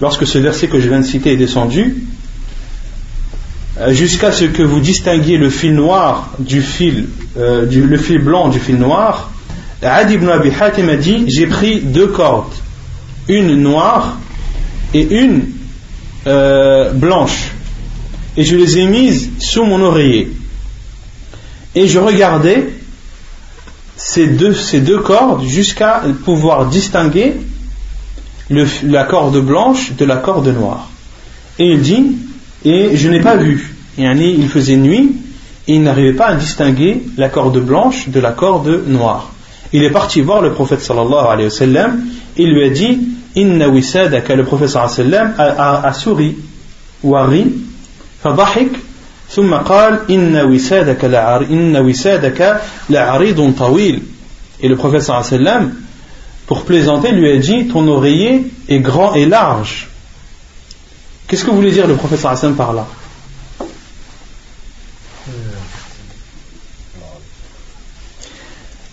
[SPEAKER 1] lorsque ce verset que je viens de citer est descendu, euh, jusqu'à ce que vous distinguiez le fil noir du fil, euh, le fil blanc du fil noir, Adi ibn Abi Hatim a dit J'ai pris deux cordes, une noire et une euh, blanche, et je les ai mises sous mon oreiller. Et je regardais ces deux, ces deux cordes jusqu'à pouvoir distinguer le, la corde blanche de la corde noire. Et il dit, et je n'ai pas vu. Et il faisait nuit, et il n'arrivait pas à distinguer la corde blanche de la corde noire. Il est parti voir le prophète sallallahu alayhi wa sallam, et lui a dit, Inna wisadaka, le prophète sallallahu alayhi wa sallam a, a, a souri, ou a ri, fadahik, ثم قال إن وسادك إن وسادك لعريض طويل et le prophète sallallahu alayhi wa sallam pour plaisanter lui a dit ton oreiller est grand et large qu'est-ce que voulait dire le prophète sallallahu alayhi wa sallam par là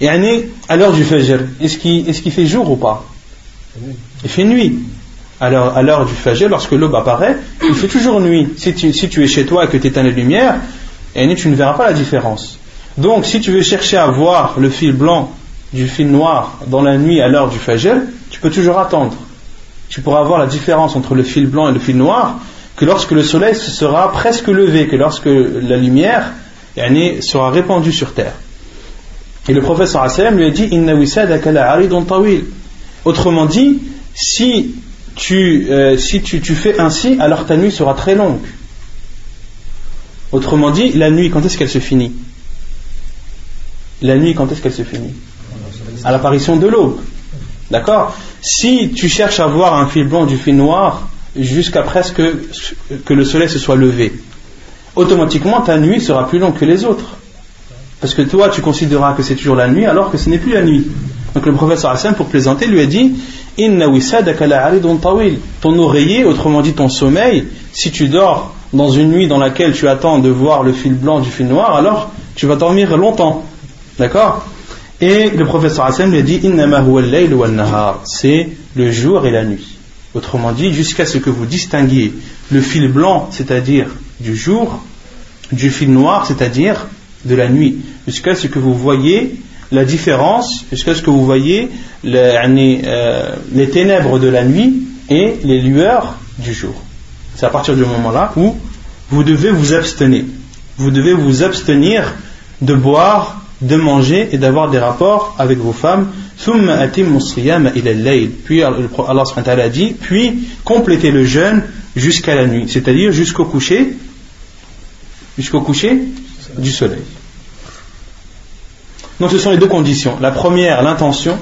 [SPEAKER 1] Et à l'heure du Fajr, est-ce qu'il fait jour ou pas Il fait nuit. À l'heure du Fajr, lorsque l'aube apparaît, il fait toujours nuit. Si tu, es chez toi et que tu éteins les lumières, tu ne verras pas la différence. Donc, si tu veux chercher à voir le fil blanc du fil noir dans la nuit à l'heure du Fajr, tu peux toujours attendre. Tu pourras voir la différence entre le fil blanc et le fil noir que lorsque le soleil sera presque levé, que lorsque la lumière sera répandue sur terre. Et le prophète sallam lui a dit Inna. Autrement dit, si euh, si tu, fais ainsi, alors ta nuit sera très longue. Autrement dit, la nuit, quand est-ce qu'elle se finit? La nuit, quand est-ce qu'elle se finit? À l'apparition de l'aube. D'accord? Si tu cherches à voir un fil blanc du fil noir jusqu'à presque que le soleil se soit levé, automatiquement ta nuit sera plus longue que les autres. Parce que toi, tu considéreras que c'est toujours la nuit alors que ce n'est plus la nuit. Donc le prophète sallam pour plaisanter lui a dit Ton oreiller, autrement dit ton sommeil, si tu dors dans une nuit dans laquelle tu attends de voir le fil blanc du fil noir, alors tu vas dormir longtemps. D'accord? Et le prophète sallam lui a dit C'est le jour et la nuit. Autrement dit, jusqu'à ce que vous distinguiez le fil blanc, c'est-à-dire du jour, du fil noir, c'est-à-dire de la nuit jusqu'à ce que vous voyez la différence, jusqu'à ce que vous voyez euh, les, ténèbres de la nuit et les lueurs du jour. C'est à partir du moment-là où vous devez vous abstenir. Vous devez vous abstenir de boire, de manger et d'avoir des rapports avec vos femmes. Puis Allah a dit, puis complétez le jeûne jusqu'à la nuit, c'est-à-dire jusqu'au coucher, jusqu'au coucher du soleil. Donc ce sont les deux conditions. La première, l'intention,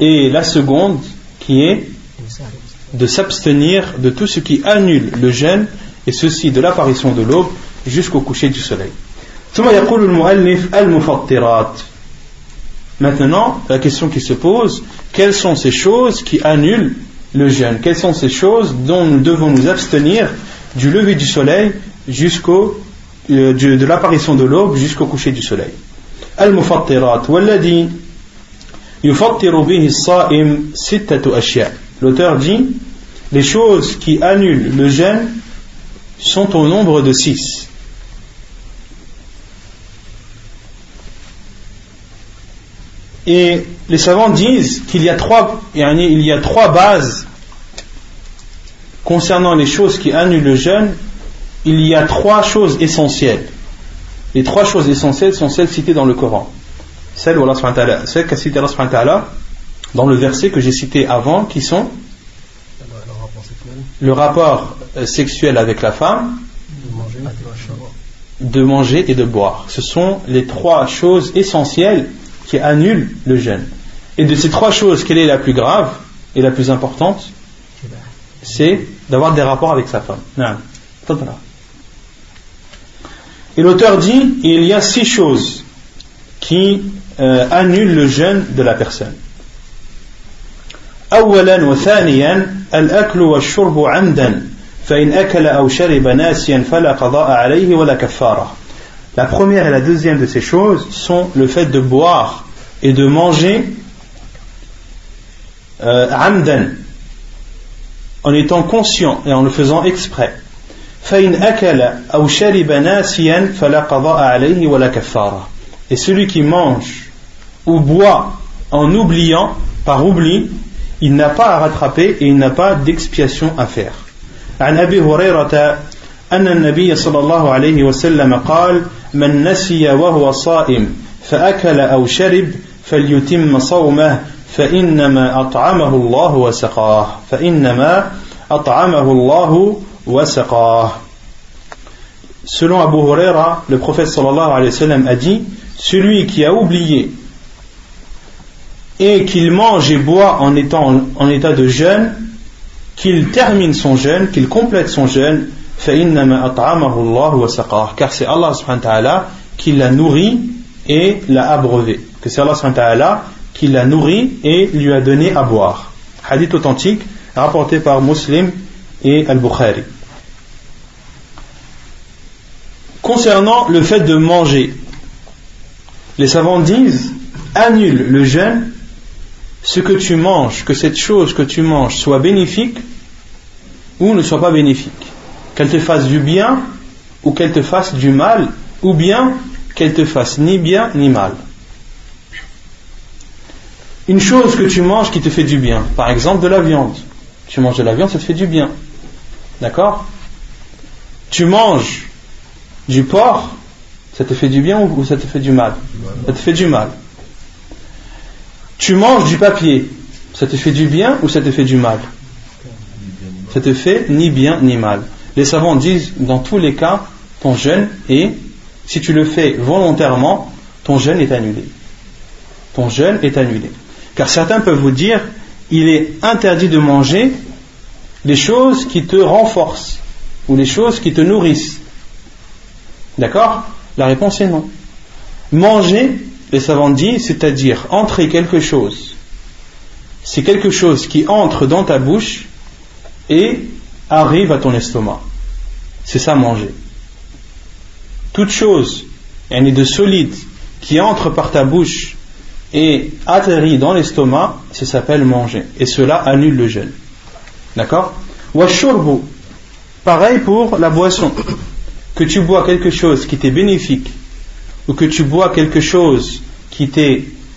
[SPEAKER 1] et la seconde, qui est de s'abstenir de tout ce qui annule le jeûne, et ceci de l'apparition de l'aube jusqu'au coucher du soleil. Maintenant, la question qui se pose, quelles sont ces choses qui annulent le jeûne Quelles sont ces choses dont nous devons nous abstenir du lever du soleil jusqu'au euh, de l'apparition de l'aube jusqu'au coucher du soleil? Al-Mufattirat والذي يفطر به الصائم ستة أشياء L'auteur dit les choses qui annulent le jeûne sont au nombre de six. Et les savants disent qu'il y a trois, il y a trois bases concernant les choses qui annulent le jeûne. Il y a trois choses essentielles. Les trois choses essentielles sont celles citées dans le Coran. Celles, celles qu'a cité Allah dans le verset que j'ai cité avant, qui sont le rapport euh, sexuel avec la femme, de manger et de boire. Ce sont les trois choses essentielles qui annulent le jeûne. Et de ces trois choses, quelle est la plus grave et la plus importante? C'est d'avoir des rapports avec sa femme. Et l'auteur dit il y a six choses qui euh, annulent le jeûne de la personne. أولا وثانيا الأكل والشرب عمدا فإن أكل أو شرب ناسيا فلا قضاء عليه ولا كفارة La première et la deuxième de ces choses sont le fait de boire et de manger euh, amdan en étant conscient et en le faisant exprès. فإن أكل أو شرب ناسيا فلا قضاء عليه ولا كفارة Et celui qui mange ou boit en oubliant, par oubli, il n'a pas à rattraper et il n'a pas d'expiation à faire. عن أبي هريرة أن النبي صلى الله عليه وسلم قال من نسي وهو صائم فأكل أو شرب فليتم صومه فإنما أطعمه الله وسقاه فإنما أطعمه الله وسقاه Selon Abu Huraira, le prophète sallallahu alayhi wa a dit Celui qui a oublié et qu'il mange et boit en étant en état de jeûne, qu'il termine son jeûne, qu'il complète son jeûne, car c'est Allah qui l'a nourri et l'a abreuvé. Que c'est Allah qui l'a nourri et lui a donné à boire. Hadith authentique rapporté par Muslim et Al-Bukhari. Concernant le fait de manger, les savants disent annule le jeûne ce que tu manges, que cette chose que tu manges soit bénéfique ou ne soit pas bénéfique. Qu'elle te fasse du bien ou qu'elle te fasse du mal, ou bien qu'elle te fasse ni bien ni mal. Une chose que tu manges qui te fait du bien, par exemple de la viande. Tu manges de la viande, ça te fait du bien. D'accord Tu manges du porc, ça te fait du bien ou ça te fait du mal Ça te fait du mal tu manges du papier, ça te fait du bien ou ça te fait du mal Ça te fait ni bien ni mal. Les savants disent, dans tous les cas, ton jeûne est, si tu le fais volontairement, ton jeûne est annulé. Ton jeûne est annulé. Car certains peuvent vous dire, il est interdit de manger les choses qui te renforcent ou les choses qui te nourrissent. D'accord? La réponse est non. Manger les savants disent, c'est-à-dire entrer quelque chose. C'est quelque chose qui entre dans ta bouche et arrive à ton estomac. C'est ça manger. Toute chose, elle est de solide, qui entre par ta bouche et atterrit dans l'estomac, ça s'appelle manger. Et cela annule le jeûne. D'accord Washurbu, pareil pour la boisson. Que tu bois quelque chose qui t'est bénéfique ou que tu bois quelque chose qui,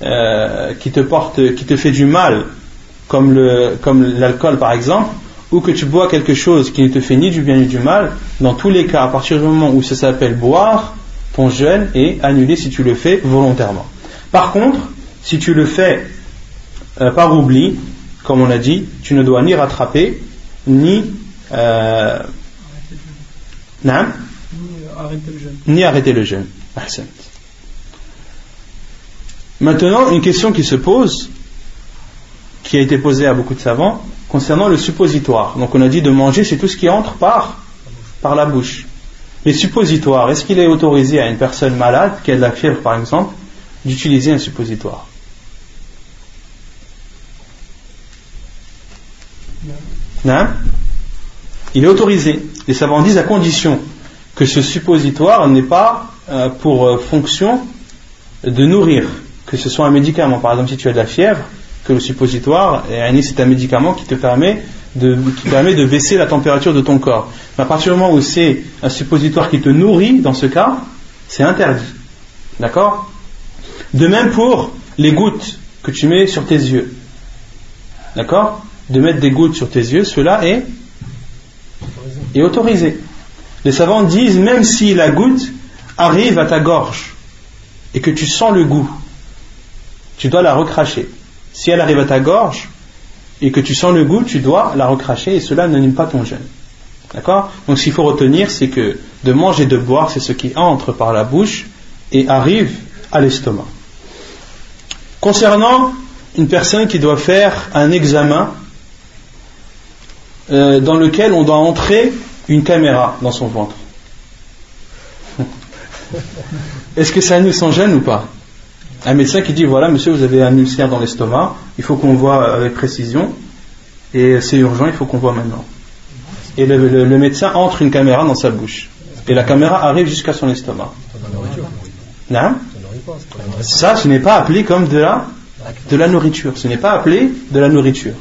[SPEAKER 1] euh, qui te porte, qui te fait du mal, comme l'alcool par exemple, ou que tu bois quelque chose qui ne te fait ni du bien ni du mal, dans tous les cas, à partir du moment où ça s'appelle boire, ton jeûne est annulé si tu le fais volontairement. Par contre, si tu le fais euh, par oubli, comme on a dit, tu ne dois ni rattraper, ni, euh, ni arrêter le jeûne. Maintenant, une question qui se pose, qui a été posée à beaucoup de savants, concernant le suppositoire. Donc on a dit de manger, c'est tout ce qui entre par, par la bouche. Les suppositoires, est-ce qu'il est autorisé à une personne malade, qui a de la fièvre par exemple, d'utiliser un suppositoire? Non Il est autorisé. Les savants disent à condition que ce suppositoire n'est pas euh, pour euh, fonction de nourrir, que ce soit un médicament. Par exemple, si tu as de la fièvre, que le suppositoire, c'est un médicament qui te permet de, permet de baisser la température de ton corps. Mais à partir du moment où c'est un suppositoire qui te nourrit, dans ce cas, c'est interdit. D'accord? De même pour les gouttes que tu mets sur tes yeux. D'accord? De mettre des gouttes sur tes yeux, cela est, est autorisé. Les savants disent, même si la goutte arrive à ta gorge et que tu sens le goût, tu dois la recracher. Si elle arrive à ta gorge, et que tu sens le goût, tu dois la recracher et cela n'anime pas ton jeûne. D'accord? Donc ce qu'il faut retenir, c'est que de manger et de boire, c'est ce qui entre par la bouche et arrive à l'estomac. Concernant une personne qui doit faire un examen euh, dans lequel on doit entrer une caméra dans son ventre. Est-ce que ça annule son gêne ou pas? Un médecin qui dit voilà monsieur vous avez un ulcère dans l'estomac, il faut qu'on voit avec précision et c'est urgent, il faut qu'on voit maintenant. Et le, médecin entre une caméra dans sa bouche et la caméra arrive jusqu'à son estomac. Non Ça, ce n'est pas appelé comme de la nourriture. Ce n'est pas appelé de la nourriture.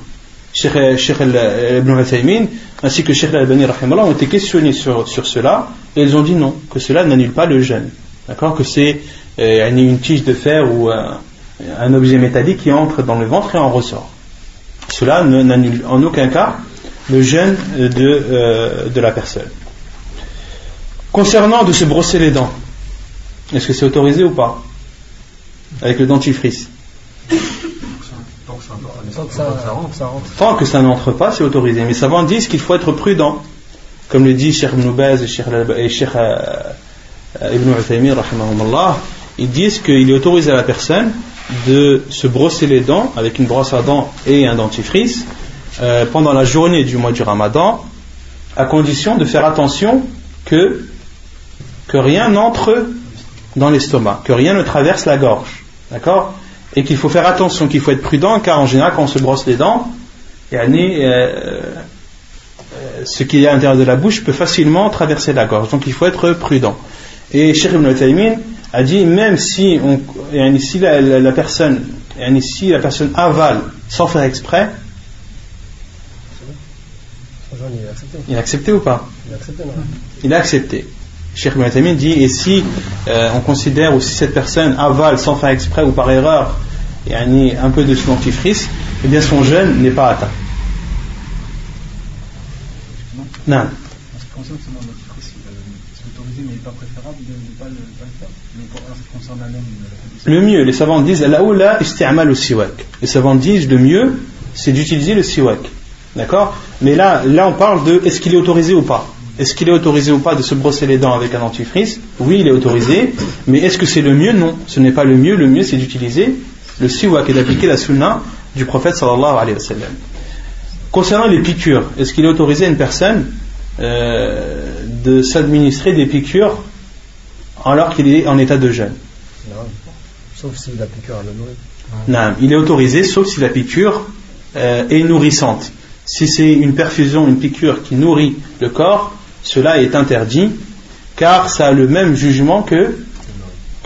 [SPEAKER 1] Cheikh, Ibn Uthaymin ainsi que Cheikh Al-Bani ont été questionnés sur, cela et ils ont dit non, que cela n'annule pas le jeûne. D'accord? Que c'est euh, une tige de fer ou un, objet métallique qui entre dans le ventre et en ressort. Cela n'annule en aucun cas le jeûne de, euh, de la personne. Concernant de se brosser les dents, est-ce que c'est autorisé ou pas? Avec le dentifrice Tant que ça n'entre pas, c'est autorisé. Mais savants disent qu'il faut être prudent. Comme le dit Cheikh Ibn et Cheikh, euh, Ibn Uthaymin, ils disent qu'il est autorisé à la personne de se brosser les dents avec une brosse à dents et un dentifrice euh, pendant la journée du mois du ramadan, à condition de faire attention que, que rien n'entre dans l'estomac, que rien ne traverse la gorge. D'accord? Et qu'il faut faire attention, qu'il faut être prudent, car en général, quand on se brosse les dents, euh, euh, ce qui est à l'intérieur de la bouche peut facilement traverser la gorge. Donc il faut être prudent. Et Cheikh Ibn Taymin a dit même si, on, si la, personne si la personne avale sans faire exprès il a accepté ou pas? Il a accepté, non? il a accepté. Cheikh Ibn dit et si euh, on considère ou si cette personne avale sans faire exprès ou par erreur et un peu de dentifrice eh bien son jeûne n'est pas atteint. Non. Le mieux, les savants disent Les savants disent le mieux, c'est d'utiliser le siwak. D'accord? Mais là, là, on parle de est-ce qu'il est autorisé ou pas? Est-ce qu'il est autorisé ou pas de se brosser les dents avec un dentifrice? Oui, il est autorisé. Mais est-ce que c'est le mieux? Non, ce n'est pas le mieux. Le mieux, c'est d'utiliser le siwak et d'appliquer la sunna du prophète sallallahu alayhi wa sallam. Concernant les piqûres, est-ce qu'il est autorisé à une personne euh, de s'administrer des piqûres alors qu'il est en état de jeûne?
[SPEAKER 2] Sauf si la piqûre le nourrit.
[SPEAKER 1] Non, il est autorisé sauf si la piqûre euh, est nourrissante. Si c'est une perfusion, une piqûre qui nourrit le corps, cela est interdit car ça a le même jugement que,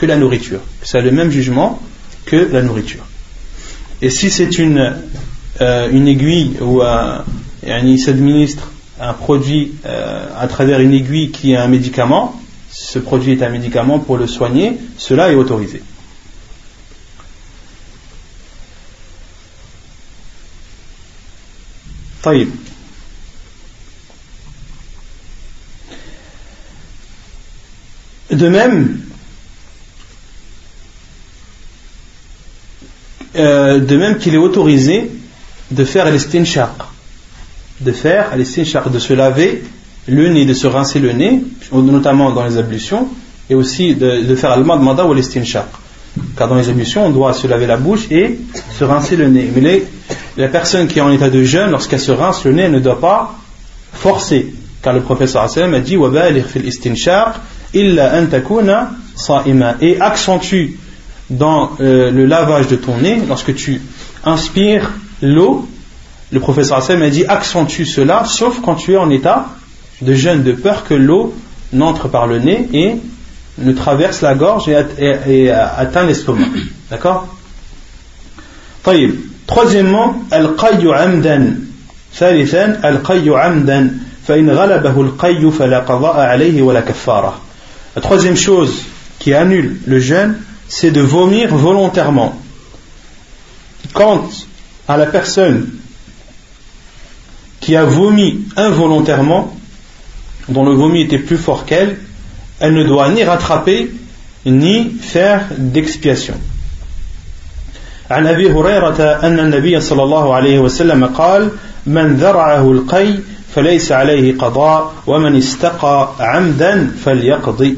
[SPEAKER 1] la nourriture. Ça a le même jugement que la nourriture. Et si c'est une, euh, aiguille ou un, il s'administre un produit euh, à travers une aiguille qui est un médicament, ce produit est un médicament pour le soigner, cela est autorisé. De même, euh, de même qu'il est autorisé de faire l'estinchaq, de faire l'estinchaq, de se laver le nez, de se rincer le nez, notamment dans les ablutions, et aussi de, de faire al-madmada ou l'estinchaq. Car dans les ablutions, on doit se laver la bouche et se rincer le nez. Mais la personne qui est en état de jeûne, lorsqu'elle se rince le nez, ne doit pas forcer. Car le professeur a dit, « Wa fil istinshaq » Et accentue dans euh, le lavage de ton nez, lorsque tu inspires l'eau, le professeur Hassan a dit accentue cela, sauf quand tu es en état de jeûne, de peur que l'eau n'entre par le nez et ne traverse la gorge et, atteint l'estomac. D'accord Troisièmement, al-qayyu amdan. ثالثا القي عمدا فإن غلبه القي فلا قضاء عليه ولا كفارة. La troisième chose qui annule le jeûne, c'est de vomir volontairement. Quant à la personne qui a vomi involontairement, dont le vomi était plus fort qu'elle, elle ne doit ni rattraper ni faire d'expiation. عن ابي هريره ان النبي صلى الله عليه وسلم قال من ذرعه القي فليس عليه قضاء ومن استقى عمدا فليقضي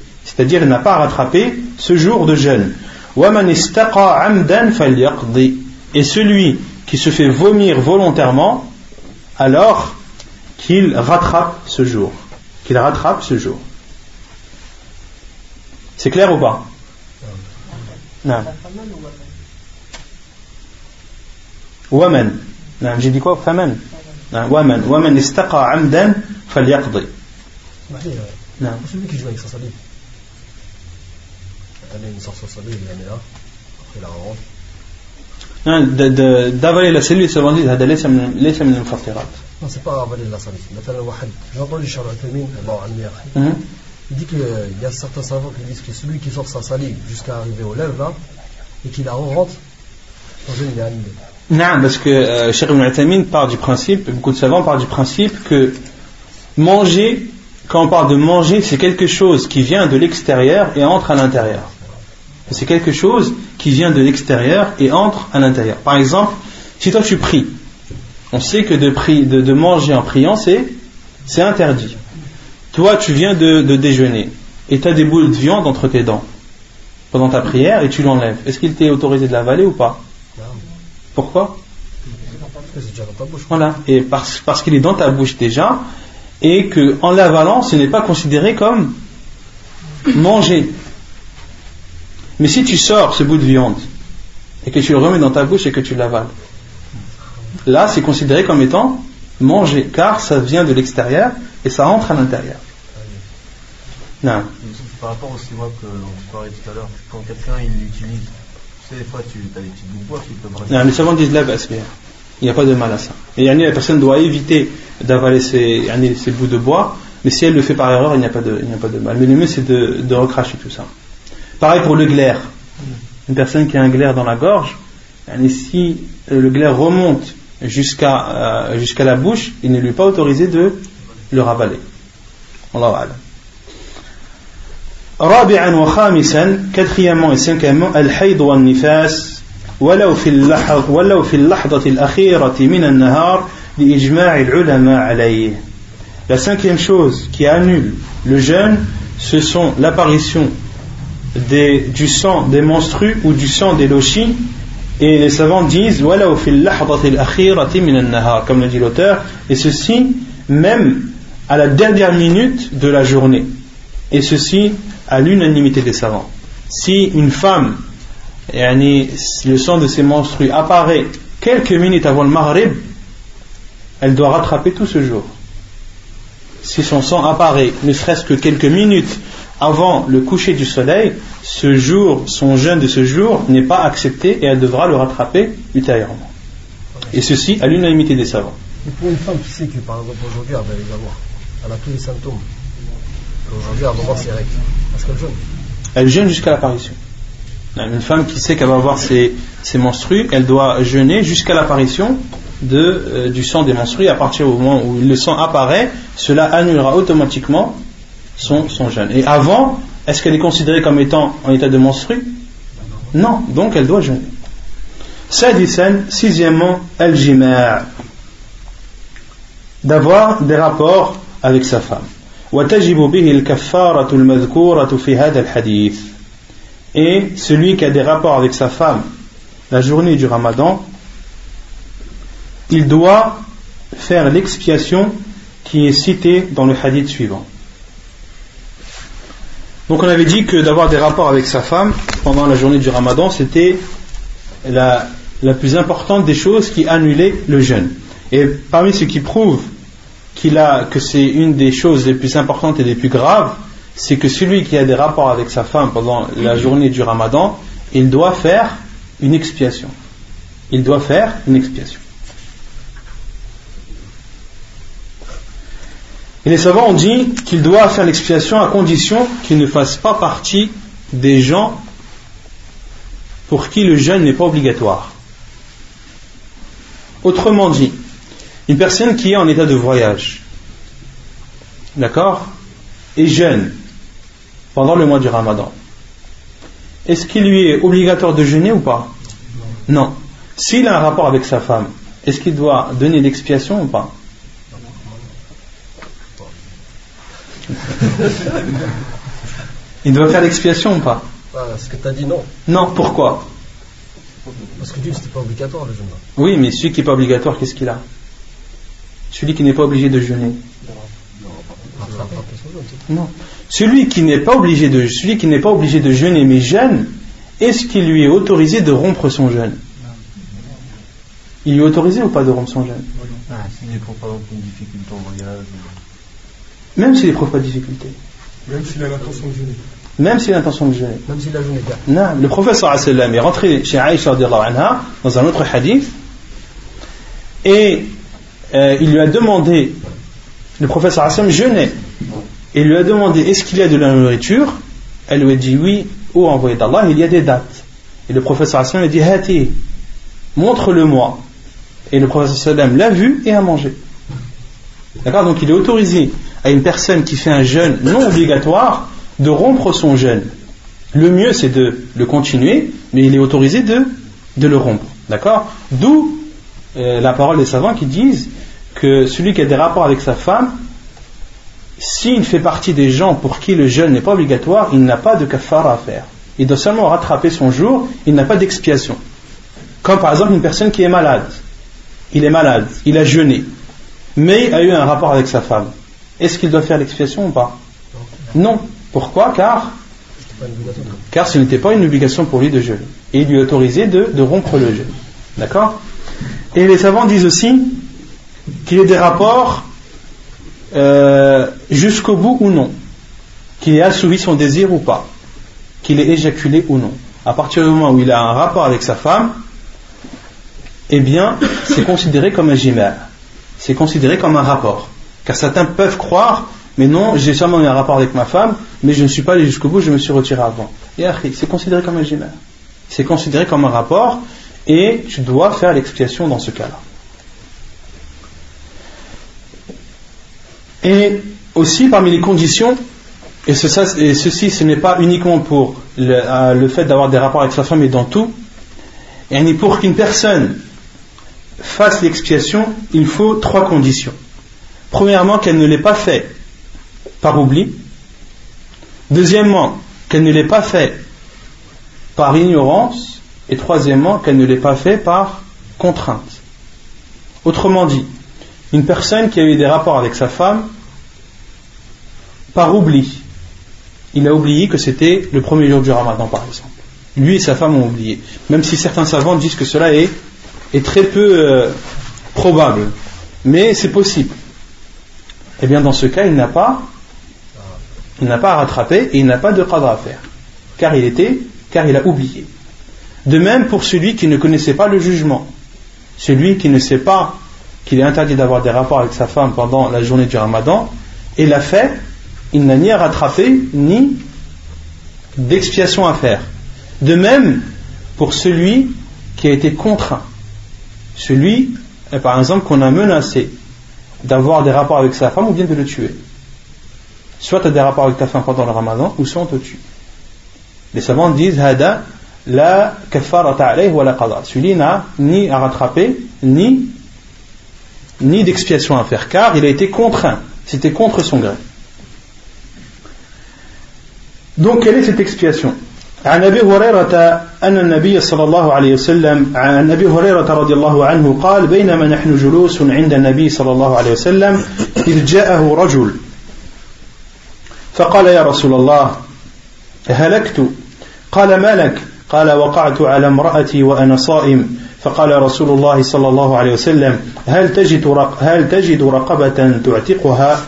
[SPEAKER 1] C'est-à-dire, il n'a pas rattrapé ce jour de jeûne. Et celui qui se fait vomir volontairement, alors qu'il rattrape ce jour. Qu'il rattrape ce jour. C'est clair ou pas? Non. Waman. Non, j'ai dit quoi? Faman. Waman. Waman istaqa amdan falyaqdi.
[SPEAKER 2] Non. Celui qui joue avec Il sort sa salive, il la met là. Après, il la rentre.
[SPEAKER 1] d'avaler la cellule selon dit هذا ليس من ليس من المفطرات.
[SPEAKER 2] Non, c'est pas avaler la salive. مثلا واحد j'ai entendu Charles Al-Thamin, Allah il dit qu'il y a certains savants qui disent que celui qui sort sa salive jusqu'à arriver aux lèvres là et qui la rentre son jeûne il est annulé.
[SPEAKER 1] Non, parce que euh, Cheikh Ibn Al-Thamin part du principe, beaucoup de savants partent du principe que manger, quand on parle de manger, c'est quelque chose qui vient de l'extérieur et entre à l'intérieur c'est quelque chose qui vient de l'extérieur et entre à l'intérieur. Par exemple, si toi tu pries, on sait que de, manger en priant, c'est, interdit. Toi, tu viens de, déjeuner et tu as des boules de viande entre tes dents pendant ta prière et tu l'enlèves. Est-ce qu'il t'est autorisé de l'avaler ou pas? Pourquoi? Voilà, et parce, parce qu'il est dans ta bouche déjà et qu'en l'avalant, ce n'est pas considéré comme manger. Mais si tu sors ce bout de viande et que tu le remets dans ta bouche et que tu l'avales, là c'est considéré comme étant manger, car ça vient de l'extérieur et ça entre à l'intérieur.
[SPEAKER 3] Non. Par rapport au sirop qu'on parlait tout à l'heure, quand quelqu'un il l'utilise, tu sais, des fois tu as des petites bouts qui peuvent
[SPEAKER 1] Non, les savants disent la basse, il n'y a pas de mal à ça. Et la personne doit éviter d'avaler ces, ces bouts de bois, mais si elle le fait par erreur, il n'y a, pas de, a pas de mal. Mais le mieux c'est de, de recracher tout ça. Pareil pour le glaire. Une personne qui a un glaire dans la gorge, si le glaire remonte jusqu'à euh, jusqu'à la bouche, il ne lui est pas autorisé de le ravaler. Allah رابعا وخامسا quatrièmement et cinquièmement الحيض والنفاس ولو في اللحظة ولو في اللحظة الأخيرة من النهار لإجماع العلماء عليه La cinquième chose qui annule le jeûne, ce sont l'apparition du sang des menstrues ou du sang des lochis. Et les savants disent comme le dit l'auteur. Et ceci même à la dernière minute de la journée. Et ceci à l'unanimité des savants. Si une femme le sang de ses menstrues apparaît quelques minutes avant le maghrib elle doit rattraper tout ce jour. Si son sang apparaît ne serait-ce que quelques minutes avant le coucher du soleil, ce jour, son jeûne de ce jour n'est pas accepté et elle devra le rattraper ultérieurement. Et ceci à l'unanimité des savants.
[SPEAKER 2] Et pour une femme qui sait que par exemple aujourd'hui elle va les avoir, elle a tous les symptômes, aujourd'hui elle va avoir ses règles, est-ce qu'elle jeûne
[SPEAKER 1] Elle jeûne jusqu'à l'apparition. Une femme qui sait qu'elle va avoir ses, ses menstrues, elle doit jeûner jusqu'à l'apparition de, euh, du sang des menstrues. À partir du moment où le sang apparaît, cela annulera automatiquement son. Et avant, est-ce qu'elle est considérée comme étant en état de menstrue? Non, donc elle doit jeûner. Sadisan, sixièmement, al d'avoir des rapports avec sa femme. Et celui qui a des rapports avec sa femme la journée du ramadan, il doit faire l'expiation qui est citée dans le hadith suivant. Donc on avait dit que d'avoir des rapports avec sa femme pendant la journée du ramadan, c'était la, plus importante des choses qui annulait le jeûne. Et parmi ce qui prouve qu'il a, que c'est une des choses les plus importantes et les plus graves, c'est que celui qui a des rapports avec sa femme pendant la journée du ramadan, il doit faire une expiation. Il doit faire une expiation. Et les savants ont dit qu'il doit faire l'expiation à condition qu'il ne fasse pas partie des gens pour qui le jeûne n'est pas obligatoire. Autrement dit, une personne qui est en état de voyage, d'accord, et jeûne pendant le mois du ramadan, est-ce qu'il lui est obligatoire de jeûner ou pas? Non. S'il a un rapport avec sa femme, est-ce qu'il doit donner l'expiation ou pas? Il doit faire l'expiation ou pas
[SPEAKER 2] ah, Ce que tu as dit non.
[SPEAKER 1] Non, pourquoi
[SPEAKER 2] Parce que Dieu, c'était pas obligatoire le jeûne.
[SPEAKER 1] Oui, mais celui qui n'est pas obligatoire, qu'est-ce qu'il a? Celui qui n'est pas obligé de jeûner. Non. Celui qui n'est pas obligé de celui qui n'est pas obligé de jeûner mais jeûne, est-ce qu'il lui est autorisé de rompre son jeûne? Il est autorisé ou pas de rompre son jeûne?
[SPEAKER 3] Ah, S'il par exemple une difficulté en voyage.
[SPEAKER 1] Même s'il n'éprouve pas de difficulté.
[SPEAKER 2] Même s'il a l'intention de jeûner.
[SPEAKER 1] Même s'il a l'intention de jeûner.
[SPEAKER 2] Même s'il a jeûné
[SPEAKER 1] Non, le professeur est rentré chez Aïcha anha, dans un autre hadith et euh, il lui a demandé, le professeur Hassan jeûnait et lui a demandé est-ce qu'il y a de la nourriture? Elle lui a dit oui, ou envoyé d'Allah, il y a des dates. Et le professeur lui a dit Hati, montre-le-moi. Et le professeur Sallam l'a vu et a mangé. D'accord? Donc il est autorisé à une personne qui fait un jeûne non obligatoire de rompre son jeûne. Le mieux c'est de le continuer, mais il est autorisé de, le rompre. D'accord? D'où euh, la parole des savants qui disent que celui qui a des rapports avec sa femme, s'il fait partie des gens pour qui le jeûne n'est pas obligatoire, il n'a pas de kafara à faire. Il doit seulement rattraper son jour, il n'a pas d'expiation. Comme par exemple une personne qui est malade. Il est malade, il a jeûné, mais a eu un rapport avec sa femme. Est-ce qu'il doit faire l'expiation ou pas? Non. Pourquoi? Car car ce n'était pas une obligation pour lui de jeûner. Et il lui a autorisé de, rompre le jeûne. D'accord? Et les savants disent aussi qu'il y des rapports euh, jusqu'au bout ou non, qu'il ait assouvi son désir ou pas, qu'il ait éjaculé ou non. À partir du moment où il a un rapport avec sa femme, eh bien, c'est considéré comme un gimère. C'est considéré comme un rapport. Car certains peuvent croire, mais non, j'ai seulement eu un rapport avec ma femme, mais je ne suis pas allé jusqu'au bout, je me suis retiré avant. Et c'est considéré comme un gimère. C'est considéré comme un rapport, et tu dois faire l'expiation dans ce cas-là. Et aussi parmi les conditions, et, ceci ce n'est pas uniquement pour euh, le, fait d'avoir des rapports avec sa femme, mais dans tout, et pour qu'une personne fasse l'expiation, il faut trois conditions. Premièrement, qu'elle ne l'ait pas fait par oubli. Deuxièmement, qu'elle ne l'ait pas fait par ignorance. Et troisièmement, qu'elle ne l'ait pas fait par contrainte. Autrement dit, une personne qui a eu des rapports avec sa femme par oubli. Il a oublié que c'était le premier jour du ramadan, par exemple. Lui et sa femme ont oublié. Même si certains savants disent que cela est, très peu euh, probable. Mais c'est possible. Eh bien, dans ce cas, il n'a pas Il à rattraper et il n'a pas de qadra à faire. Car il était, car il a oublié. De même pour celui qui ne connaissait pas le jugement. Celui qui ne sait pas qu'il est interdit d'avoir des rapports avec sa femme pendant la journée du ramadan, et l'a fait, il n'a ni à rattraper, ni d'expiation à faire. De même pour celui qui a été contraint. Celui, euh, par exemple, qu'on a menacé d'avoir des rapports avec sa femme ou bien de le tuer. Soit tu as des rapports avec ta femme pendant le ramadan, ou soit on te tue. Les savants disent Hada la wa la qada. Celui n'a ni à rattraper, ni, ni d'expiation à faire, car il a été contraint. C'était contre son gré. Donc, quelle est cette expiation? عن أبي هريرة أن النبي صلى الله عليه وسلم عن أبي هريرة رضي الله عنه قال بينما نحن جلوس عند النبي صلى الله عليه وسلم إذ جاءه رجل فقال يا رسول الله هلكت؟ قال ما لك؟ قال وقعت على امرأتي وأنا صائم. فقال رسول الله صلى الله عليه وسلم هل تجد هل تجد رقبة تعتقها؟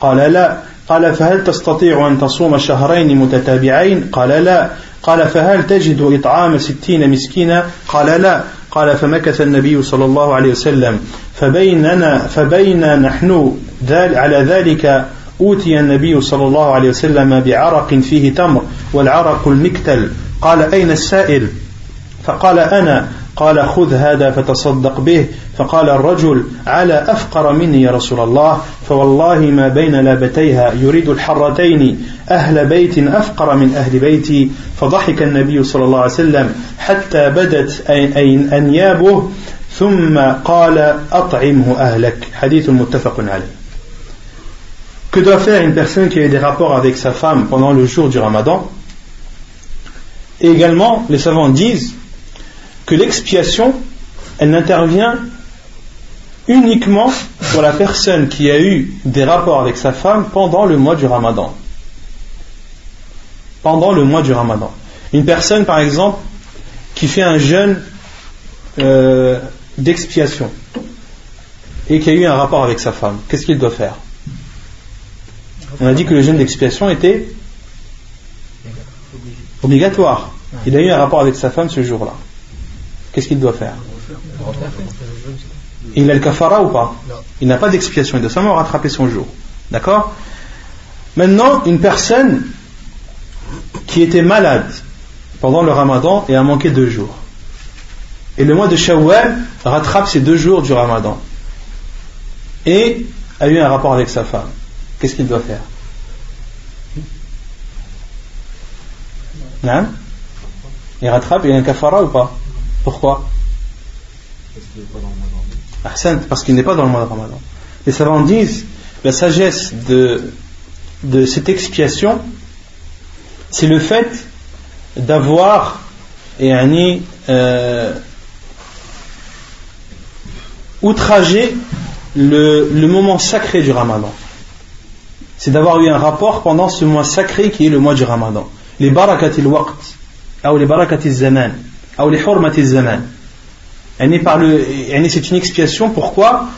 [SPEAKER 1] قال لا. قال فهل تستطيع أن تصوم شهرين متتابعين؟ قال لا. قال فهل تجد إطعام ستين مسكينا؟ قال لا. قال فمكث النبي صلى الله عليه وسلم. فبيننا فبين نحن على ذلك أوتي النبي صلى الله عليه وسلم بعرق فيه تمر والعرق المكتل. قال أين السائل؟ فقال أنا. قال خذ هذا فتصدق به. فقال الرجل على أفقر مني يا رسول الله. فوالله ما بين لابتيها يريد الحرتين. أهل بيت أفقر من أهل بيتي. فضحك النبي صلى الله عليه وسلم حتى بدت أنيابه. ثم قال أطعمه أهلك. حديث متفق عليه. Que doit faire une personne qui a eu des rapports avec sa femme pendant le jour du ramadan? Et également, les savants disent que l'expiation, elle n'intervient uniquement pour la personne qui a eu des rapports avec sa femme pendant le mois du ramadan. Pendant le mois du ramadan. Une personne, par exemple, qui fait un jeûne euh, d'expiation et qui a eu un rapport avec sa femme, qu'est-ce qu'il doit faire? On a dit que le jeûne d'expiation était obligatoire. Il a eu un rapport avec sa femme ce jour-là. Qu'est-ce qu'il doit faire Il a le kafara ou pas Il n'a pas d'expiation, il doit seulement rattraper son jour. D'accord Maintenant, une personne qui était malade pendant le ramadan et a manqué deux jours. Et le mois de Shawwal rattrape ces deux jours du ramadan. Et a eu un rapport avec sa femme. Qu'est-ce qu'il doit faire Non Il rattrape, il a un kafara ou pas Pourquoi Parce qu'il n'est pas dans le mois de Ramadan. Les savants disent la sagesse de, de cette expiation, c'est le fait d'avoir euh, outragé le, le moment sacré du Ramadan. C'est d'avoir eu un rapport pendant ce mois sacré qui est le mois du Ramadan les barakatil waqt ou les barakatil zaman c'est une expiation pourquoi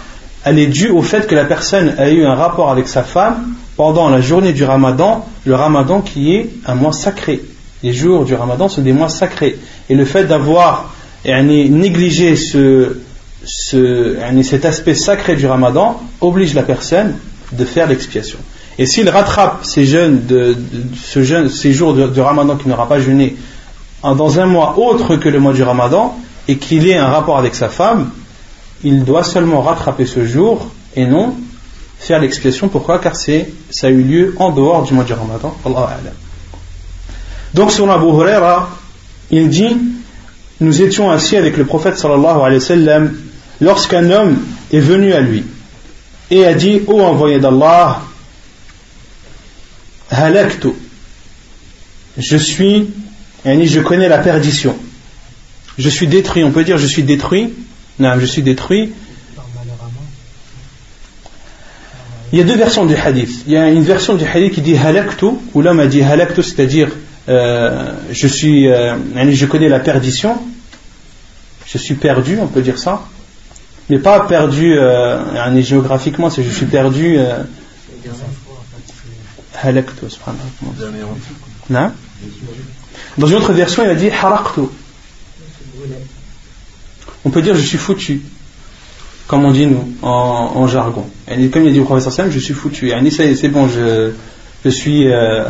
[SPEAKER 1] elle est due au fait que la personne a eu un rapport avec sa femme pendant la journée du ramadan le ramadan qui est un mois sacré. Les jours du ramadan sont des mois sacrés. Et le fait d'avoir négligé ce, ce, cet aspect sacré du ramadan oblige la personne de faire l'expiation. Et s'il rattrape ces, de, ce jeûne, ces jours de, ramadan qu'il n'aura pas jeûné dans un mois autre que le mois du ramadan et qu'il ait un rapport avec sa femme, il doit seulement rattraper ce jour et non faire l'expiation. Pourquoi? Car ça a eu lieu en dehors du mois du ramadan. Donc sur Abu Huraira, il dit Nous étions assis avec le prophète sallallahu alayhi wa lorsqu'un homme est venu à lui et a dit Ô envoyé d'Allah, halaktu. Je suis, je connais la perdition. Je suis détruit. On peut dire je suis détruit. Non, je suis détruit. Il y a deux versions du hadith. Il y a une version du hadith qui dit halaktu, où l'homme a dit halaktu, c'est-à-dire euh, je suis, euh, je connais la perdition. Je suis perdu, on peut dire ça. Mais pas perdu euh, géographiquement, c'est je suis perdu Dans une autre version, il a dit haraktu. On peut dire je suis foutu, comme on dit nous en, jargon. Et comme il a dit au professeur Sam, je suis foutu. C'est bon, je, je suis, euh,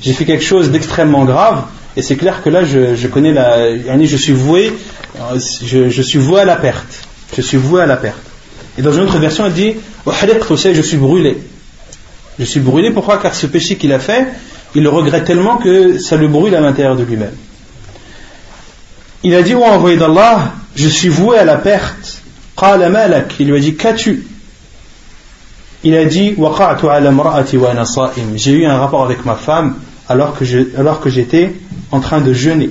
[SPEAKER 1] j'ai fait quelque chose d'extrêmement grave. Et c'est clair que là, je, je connais la, je suis voué, euh, je, je suis voué à la perte. Je suis voué à la perte. Et dans une autre version, il dit Je suis brûlé. Je suis brûlé, pourquoi? Car ce péché qu'il a fait, il le regrette tellement que ça le brûle à l'intérieur de lui-même. Il a dit Oh envoyé d'Allah, je suis voué à la perte. Il lui a dit Qu'as-tu? Il a dit J'ai eu un rapport avec ma femme alors que j'étais en train de jeûner.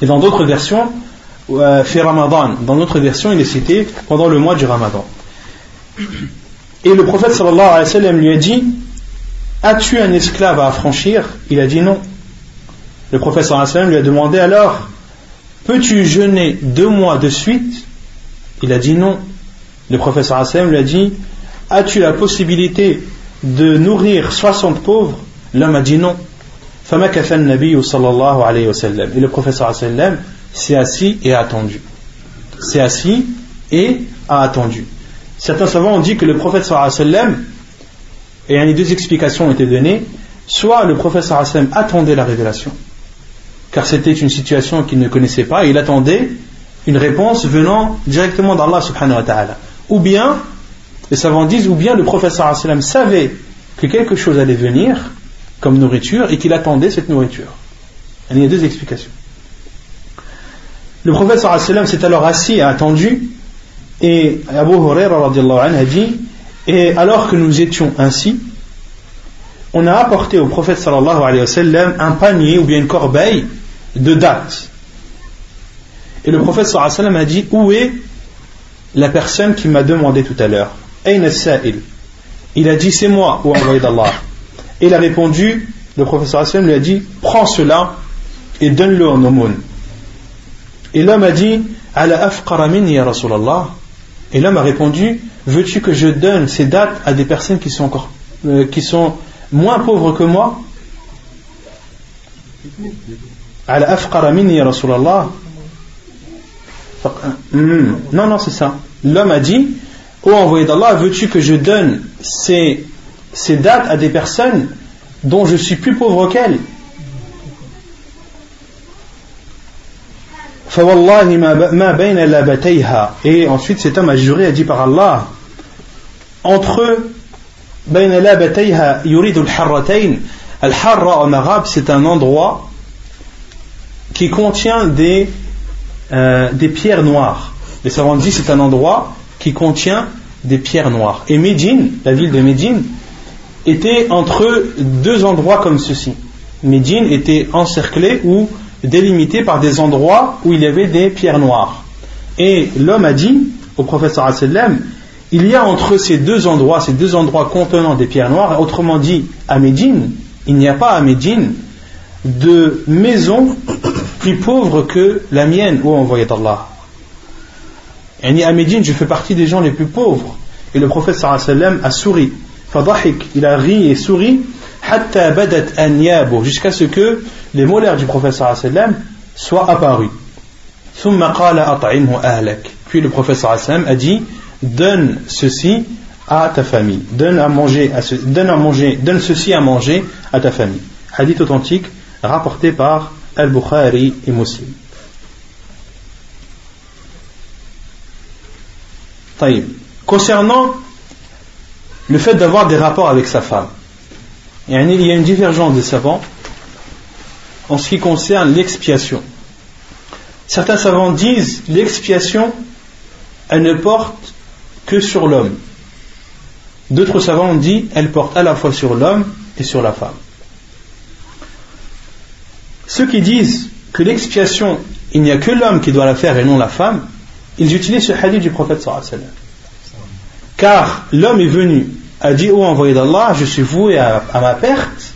[SPEAKER 1] Et dans d'autres versions, euh, Ramadan. Dans notre version, il est cité pendant le mois du Ramadan. Et le prophète sallallahu alayhi lui a dit As-tu un esclave à affranchir? Il a dit non. Le wa sallam lui a demandé alors Peux-tu jeûner deux mois de suite? Il a dit non. Le wa sallam lui a dit As-tu la possibilité de nourrir 60 pauvres? L'homme a dit non. Et le wa sallam s'est assis et a attendu. S'est assis et a attendu. Certains savants ont dit que le prophète sallam, et a deux explications ont été données, soit le prophète sallam attendait la révélation, car c'était une situation qu'il ne connaissait pas, et il attendait une réponse venant directement d'Allah subhanahu wa ta'ala. Ou bien, les savants disent, ou bien le prophète sallam savait que quelque chose allait venir comme nourriture et qu'il attendait cette nourriture. Il y a deux explications. Le sallam s'est alors assis et attendu et Abu Huraira a dit et alors que nous étions ainsi on a apporté au prophète sallallahu alayhi wa un panier ou bien une corbeille de dates et le prophète sallallahu alayhi wa a dit où est la personne qui m'a demandé tout à l'heure? Il a dit c'est moi ou envoyé d'Allah et il a répondu le prophète sallallahu alayhi wa lui a dit prends cela et donne-le en aumône. Et l'homme a dit Ala ya Rasulallah? Et l'homme a répondu Veux-tu que je donne ces dates à des personnes qui sont encore euh, qui sont moins pauvres que moi? Hmm. Non, non, c'est ça. L'homme a dit Ô envoyé d'Allah, veux-tu que je donne ces, ces dates à des personnes dont je suis plus pauvre qu'elles? Et ensuite cet homme a juré, a dit par Allah, entre Al-Harra en arabe, c'est un endroit qui contient des, euh, des pierres noires. Les savants disent c'est un endroit qui contient des pierres noires. Et Médine, la ville de Médine, était entre deux endroits comme ceci. Médine était encerclée ou délimité par des endroits où il y avait des pierres noires. Et l'homme a dit au professeur sallam il y a entre ces deux endroits, ces deux endroits contenant des pierres noires, autrement dit à Médine, il n'y a pas à Médine de maison plus pauvre que la mienne, ô envoyé d'Allah. Et à Médine, je fais partie des gens les plus pauvres. Et le prophète sallam a souri. Il a ri et souri jusqu'à ce que les molaires du professeur soient apparus. Puis le professeur a dit donne ceci à ta famille, donne à manger, donne à manger, donne ceci à manger à ta famille. Hadith authentique rapporté par Al-Bukhari et Muslim. Concernant le fait d'avoir des rapports avec sa femme, il y a une divergence des savants en ce qui concerne l'expiation. Certains savants disent l'expiation, elle ne porte que sur l'homme. D'autres savants ont dit elle porte à la fois sur l'homme et sur la femme. Ceux qui disent que l'expiation, il n'y a que l'homme qui doit la faire et non la femme, ils utilisent ce hadith du prophète sallallahu Car l'homme est venu a dit Oh envoyé d'Allah, je suis voué à, ma perte.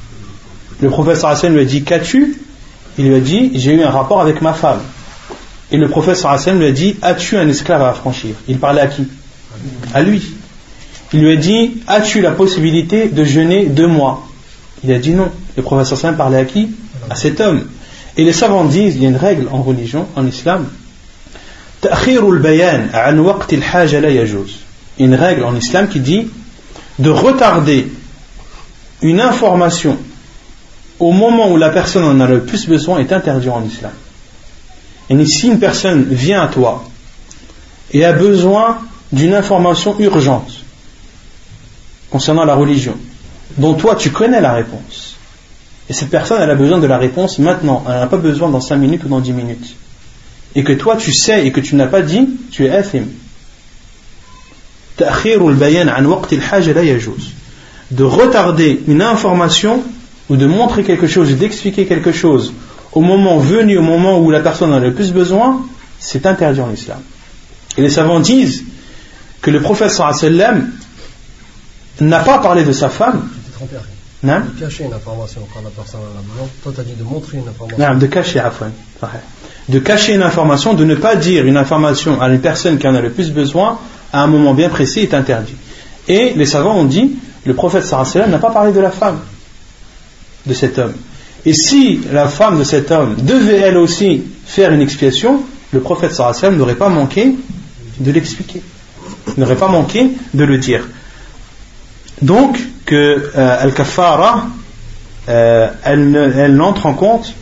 [SPEAKER 1] Le professeur Hassan lui a dit Qu'as-tu? Il lui a dit J'ai eu un rapport avec ma femme. Et le professeur Hassan lui a dit As-tu un esclave à affranchir Il parlait à qui? À lui. Il lui a dit As-tu la possibilité de jeûner deux mois? Il a dit non. Le prophète sallam parlait à qui? À cet homme. Et les savants disent, il y a une règle en religion, en islam, une règle en islam qui dit de retarder une information au moment où la personne en a le plus besoin est interdit en islam. Et si une personne vient à toi et a besoin d'une information urgente concernant la religion, dont toi tu connais la réponse, et cette personne elle a besoin de la réponse maintenant, elle n'a pas besoin dans 5 minutes ou dans 10 minutes, et que toi tu sais et que tu n'as pas dit, tu es athim. De retarder une information ou de montrer quelque chose, d'expliquer quelque chose au moment venu, au moment où la personne en a le plus besoin, c'est interdit en islam. Et les savants disent que le prophète sallam n'a pas parlé de sa femme.
[SPEAKER 2] Non de cacher une information quand la personne en a besoin. Toi, tu as dit de montrer une information.
[SPEAKER 1] Non, de cacher, De cacher une information, de ne pas dire une information à une personne qui en a le plus besoin à un moment bien précis est interdit. Et les savants ont dit, le prophète sallam n'a pas parlé de la femme de cet homme. Et si la femme de cet homme devait elle aussi faire une expiation, le prophète sallam n'aurait pas manqué de l'expliquer. N'aurait pas manqué de le dire. Donc, que euh, Al-Kafara, euh, elle, n'entre en compte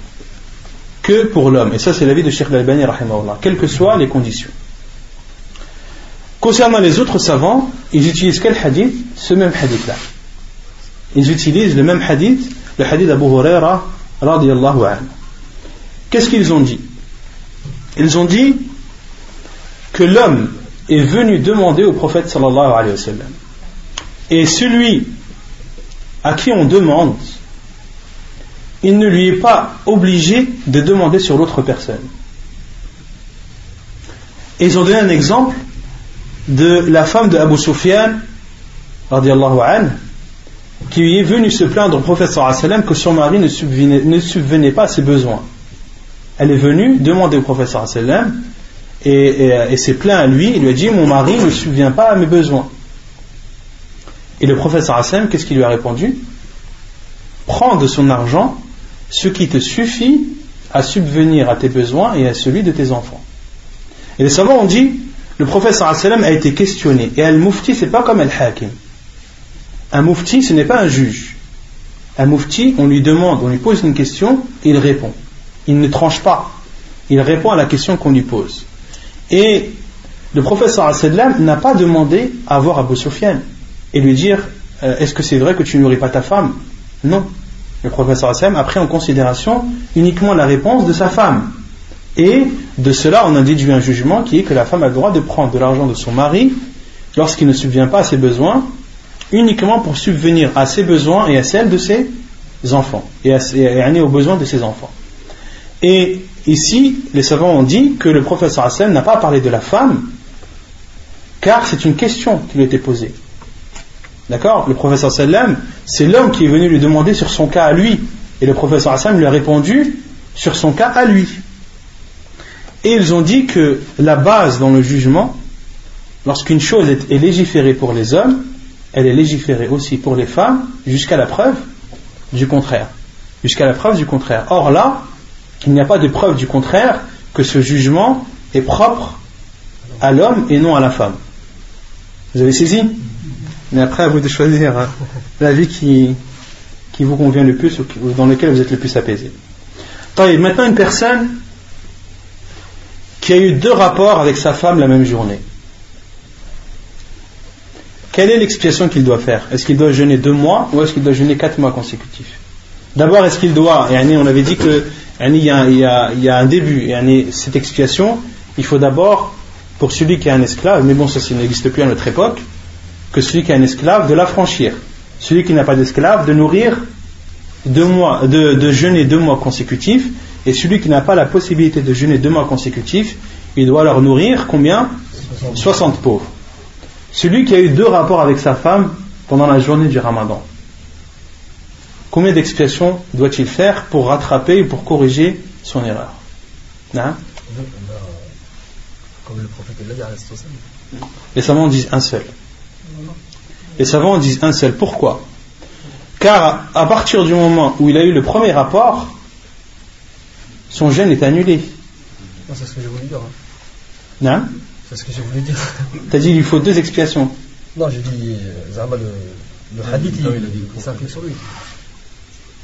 [SPEAKER 1] que pour l'homme. Et ça, c'est l'avis de Sheikh Al-Bani, quelles que soient les conditions. Concernant les autres savants, ils utilisent quel hadith? Ce même hadith-là. Ils utilisent le même hadith, le hadith d'Abu Huraira, radiallahu anhu. Qu'est-ce qu'ils ont dit? Ils ont dit que l'homme est venu demander au prophète sallallahu alayhi wa sallam. Et celui à qui on demande, il ne lui est pas obligé de demander sur l'autre personne. Et ils ont donné un exemple de la femme de Abu Sufyan, qui est venue se plaindre au prophète sallam que son mari ne subvenait, pas à ses besoins. Elle est venue demander au prophète sallam et, et, s'est plaint à lui, il lui a dit Mon mari ne subvient pas à mes besoins. Et le prophète sallam, qu'est-ce qu'il lui a répondu? Prends de son argent ce qui te suffit à subvenir à tes besoins et à celui de tes enfants. Et les savants ont dit le prophète sallam a été questionné. Et al-mufti, c'est pas comme al-hakim. Un mufti, ce n'est pas un juge. Un mufti, on lui demande, on lui pose une question, et il répond. Il ne tranche pas. Il répond à la question qu'on lui pose. Et le prophète sallam n'a pas demandé à voir Abu Sufyan et lui dire euh, Est-ce que c'est vrai que tu nourris pas ta femme? Non. Le professeur Hassan a pris en considération uniquement la réponse de sa femme. Et de cela, on a déduit un jugement qui est que la femme a le droit de prendre de l'argent de son mari lorsqu'il ne subvient pas à ses besoins, uniquement pour subvenir à ses besoins et à celles de ses enfants, et à, aux besoins de ses enfants. Et ici, les savants ont dit que le professeur Hassan n'a pas parlé de la femme, car c'est une question qui lui été posée. D'accord? Le professeur sallam, c'est l'homme qui est venu lui demander sur son cas à lui. Et le professeur sallam lui a répondu sur son cas à lui. Et ils ont dit que la base dans le jugement, lorsqu'une chose est, légiférée pour les hommes, elle est légiférée aussi pour les femmes jusqu'à la preuve du contraire. Jusqu'à la preuve du contraire. Or là, il n'y a pas de preuve du contraire que ce jugement est propre à l'homme et non à la femme. Vous avez saisi? Mais après, à vous de choisir hein, la vie qui, qui vous convient le plus ou dans lequel vous êtes le plus apaisé. Maintenant, une personne qui a eu deux rapports avec sa femme la même journée. Quelle est l'expiation qu'il doit faire? Est-ce qu'il doit jeûner deux mois ou est-ce qu'il doit jeûner quatre mois consécutifs? D'abord, est-ce qu'il doit, et on avait dit que il y, a, il, y a, un début, et cette expiation, il faut d'abord, pour celui qui est un esclave, mais bon, ça, ça n'existe plus à notre époque, que celui qui a un esclave de l'affranchir. Celui qui n'a pas d'esclave de nourrir deux mois, de, jeûner deux mois consécutifs. Et celui qui n'a pas la possibilité de jeûner deux mois consécutifs, il doit leur nourrir combien? 60 pauvres. Celui qui a eu deux rapports avec sa femme pendant la journée du ramadan. Combien d'expiations doit-il faire pour rattraper ou pour corriger son erreur? Hein? Les savants disent un seul. Les savants disent un seul. Pourquoi? Car à partir du moment où il a eu le premier rapport, son jeûne est annulé.
[SPEAKER 2] Non, c'est ce que j'ai voulu dire. hein.
[SPEAKER 1] Non
[SPEAKER 2] C'est ce que j'ai voulu dire.
[SPEAKER 1] T'as dit il lui faut deux expiations.
[SPEAKER 2] Non, j'ai dit, euh, Zama, le, le hadith, il, il s'applique sur lui.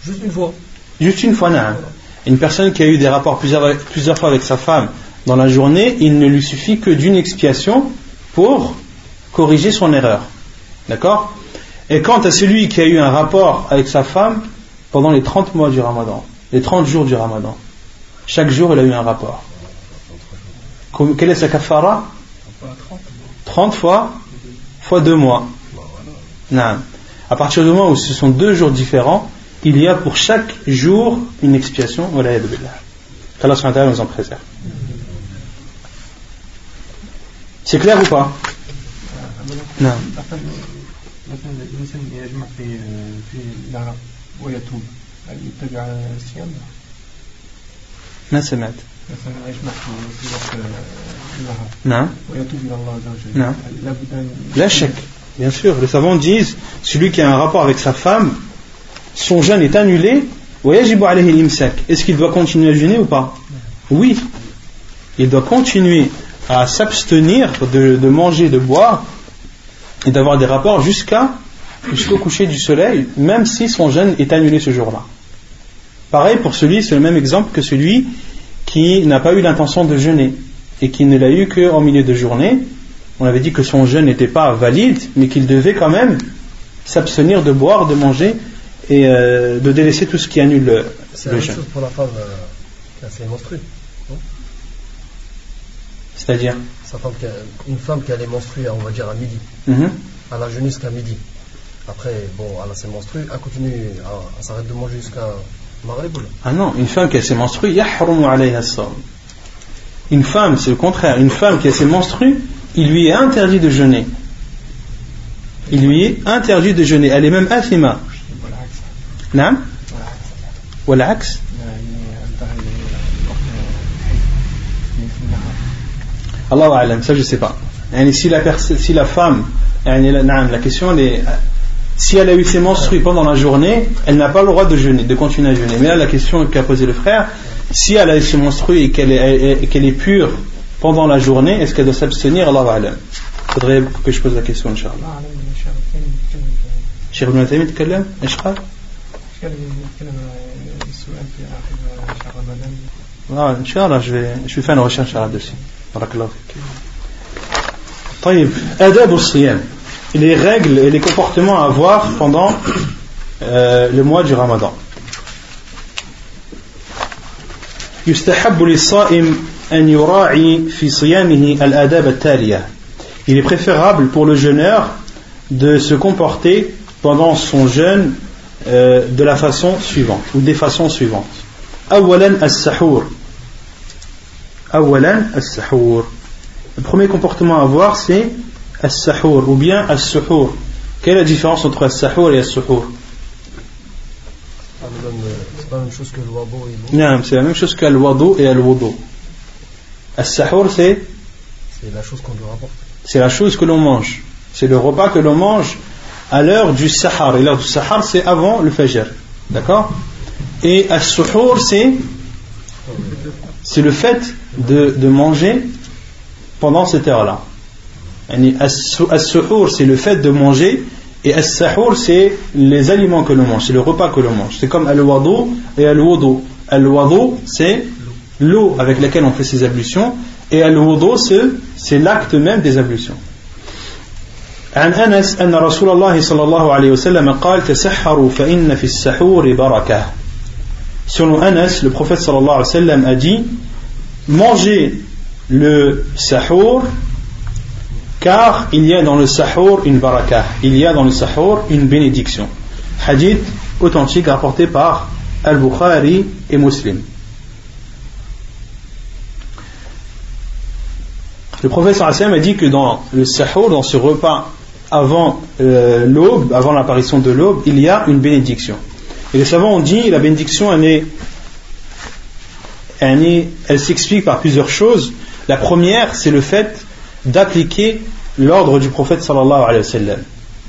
[SPEAKER 2] Juste une fois.
[SPEAKER 1] Juste une fois, non. Une personne qui a eu des rapports plusieurs, plusieurs fois avec sa femme dans la journée, il ne lui suffit que d'une expiation pour corriger son erreur. D'accord? Et quant à celui qui a eu un rapport avec sa femme pendant les 30 mois du ramadan, les 30 jours du ramadan, chaque jour il a eu un rapport. Quelle est sa kafara? 30 fois fois 2 mois. Non. À partir du moment où ce sont deux jours différents, il y a pour chaque jour une expiation. Ta'ala nous en préserve. C'est clair ou pas? Non. ما سمعت
[SPEAKER 4] مثلا يجمع في في وقت النهار
[SPEAKER 1] نعم
[SPEAKER 4] ويتوب الى الله عز وجل
[SPEAKER 1] نعم.
[SPEAKER 4] هل لابد ان
[SPEAKER 1] La chèque. Bien sûr, les savants disent celui qui a un rapport avec sa femme, son jeûne est annulé. ويجب عليه الإمساك. Est-ce qu'il doit continuer à jeûner ou pas Oui. Il doit continuer à s'abstenir de, de manger, de boire et d'avoir des rapports jusqu'à jusqu'au coucher du soleil, même si son jeûne est annulé ce jour-là. Pareil pour celui, c'est le même exemple que celui qui n'a pas eu l'intention de jeûner et qui ne l'a eu qu'en milieu de journée. On avait dit que son jeûne n'était pas valide, mais qu'il devait quand même s'abstenir de boire, de manger et euh, de délaisser tout ce qui annule le,
[SPEAKER 2] C'est la
[SPEAKER 1] le
[SPEAKER 2] même
[SPEAKER 1] jeûne.
[SPEAKER 2] chose pour la femme euh, qui a ses menstrues.
[SPEAKER 1] C'est-à-dire?
[SPEAKER 2] Une femme qui a les menstrues, on va dire à midi.
[SPEAKER 1] Mhm.
[SPEAKER 2] Elle a jeûné jusqu'à midi. Après, bon, elle a ses menstrues, elle continue, elle, elle s'arrête de manger jusqu'à
[SPEAKER 1] ah non, une femme qui a ses menstrues, Une femme, c'est le contraire. Une femme qui a ses menstrues, il lui est interdit de jeûner. Il lui est interdit de jeûner. Elle est même athima.
[SPEAKER 4] Nam Ou l'axe
[SPEAKER 1] Allah alam, ça je sais pas. Si la, si la femme, la question est si elle a eu ses menstrues pendant la journée, elle n'a pas le droit de jeûner, de continuer à jeûner. Mais là, la question qu'a posée le frère, si elle a eu ses menstrues et qu'elle est, et qu'elle est pure pendant la journée, est-ce qu'elle doit s'abstenir Allah alam. faudrait que je pose la question, Inch'Allah.
[SPEAKER 4] الله اعلم ان الشهر الثاني نتكلم في-
[SPEAKER 1] Cheikh Ibn Taymiyyah تكلم ايش قال؟
[SPEAKER 4] نتكلم نتكلم السؤال في اخر شهر رمضان
[SPEAKER 1] Ah, Inch'Allah, je vais, je vais faire une recherche là-dessus. Barakallahu fik. طيب آداب الصيام les règles et les comportements à avoir pendant euh, le mois du ramadan. Il est préférable pour le jeûneur de se comporter pendant son jeûne euh, de la façon suivante ou des façons suivantes. Le premier comportement à avoir, c'est as-sahur ou bien as-suhur. Quelle est la différence entre as-sahur et as-suhur
[SPEAKER 2] C'est même, euh, c'est la même chose que le
[SPEAKER 1] c'est la même chose qu'al-wadu et al-wudu. As-sahur, c'est
[SPEAKER 2] C'est la chose qu'on lui rapporte.
[SPEAKER 1] c'est la chose que l'on mange. C'est le repas que l'on mange à l'heure du sahar. Et l'heure du sahar, c'est avant le fajr. D'accord? Et as-suhur, c'est c'est le fait de, de manger pendant cette heure-là. Yani, as- As-suhur, c'est le fait de manger, et as-sahur, c'est les aliments que l'on mange, c'est le repas que l'on mange. C'est comme al-wadu et al-wudu. Al-wadu, c'est l'eau avec laquelle on fait ses ablutions, et al-wudu, c'est- c'est l'acte même des ablutions. عن أنس أن رسول الله صلى الله عليه وسلم قال تسحروا فإن في السحور بركة Selon Anas, le prophète sallallahu alayhi wa sallam a dit Mangez le sahur car il y a dans le sahur une barakah, il y a dans le sahur une bénédiction. Hadith authentique rapporté par Al-Bukhari et Muslim. Le wa sallam a dit que dans le sahur, dans ce repas avant euh, l'aube, avant l'apparition de l'aube, il y a une bénédiction. Et les savants ont dit la bénédiction elle s'explique par plusieurs choses. La première, c'est le fait d'appliquer l'ordre du prophète sallallahu alayhi wa sallam.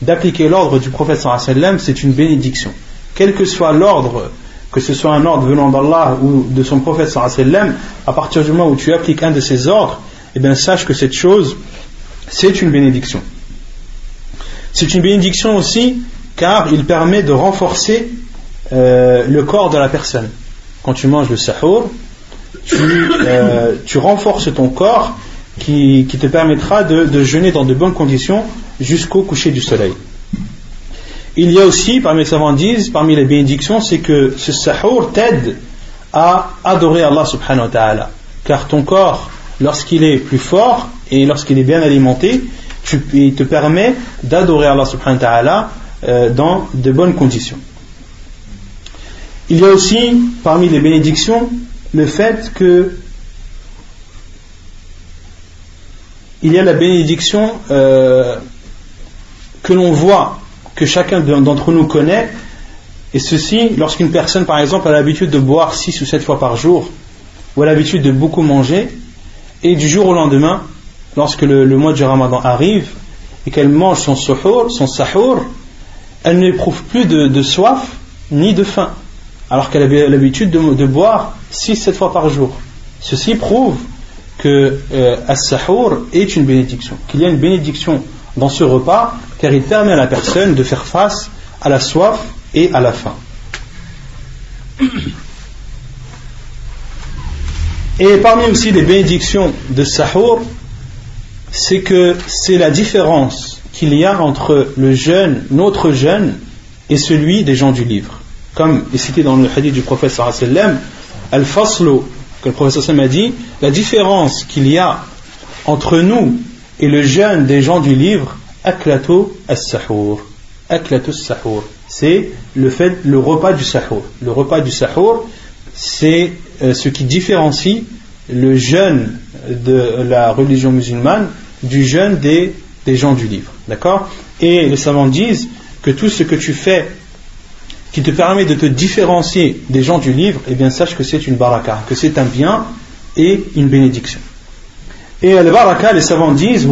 [SPEAKER 1] d'appliquer l'ordre du prophète sallam, c'est une bénédiction. Quel que soit l'ordre, que ce soit un ordre venant d'Allah ou de son prophète sallam, à partir du moment où tu appliques un de ces ordres, eh bien sache que cette chose, c'est une bénédiction. C'est une bénédiction aussi car il permet de renforcer euh, le corps de la personne. Quand tu manges le sahur, tu, euh, renforces ton corps qui, te permettra de, jeûner dans de bonnes conditions jusqu'au coucher du soleil. Il y a aussi, parmi les savants disent, parmi les bénédictions, c'est que ce sahur t'aide à adorer Allah subhanahu wa ta'ala. Car ton corps, lorsqu'il est plus fort et lorsqu'il est bien alimenté, il te permet d'adorer Allah subhanahu wa ta'ala euh, dans de bonnes conditions. Il y a aussi parmi les bénédictions le fait que il y a la bénédiction euh, que l'on voit, que chacun d'entre nous connaît, et ceci lorsqu'une personne par exemple a l'habitude de boire 6 ou 7 fois par jour, ou a l'habitude de beaucoup manger, et du jour au lendemain, lorsque le, mois du ramadan arrive, et qu'elle mange son sahur, elle n'éprouve plus de soif ni de faim alors qu'elle avait l'habitude de, boire 6-7 fois par jour. Ceci prouve que euh, as-sahur est une bénédiction, qu'il y a une bénédiction dans ce repas, car il permet à la personne de faire face à la soif et à la faim. Et parmi aussi les bénédictions de sahur, c'est que c'est la différence qu'il y a entre le jeûne, notre jeûne, et celui des gens du livre comme est cité dans le hadith du prophète sallam, al-faslu, que le prophète sallam a dit, la différence qu'il y a entre nous et le jeûne des gens du livre, aklato as-sahur. Aklato as-sahur. C'est le fait, le repas du sahur. Le repas du sahur, c'est euh, ce qui différencie le jeûne de la religion musulmane du jeûne des, des gens du livre. D'accord? Et les savants disent que tout ce que tu fais qui te permet de te différencier des gens du livre, eh bien sache que c'est une baraka, que c'est un bien et une bénédiction. Et le baraka, les savants disent,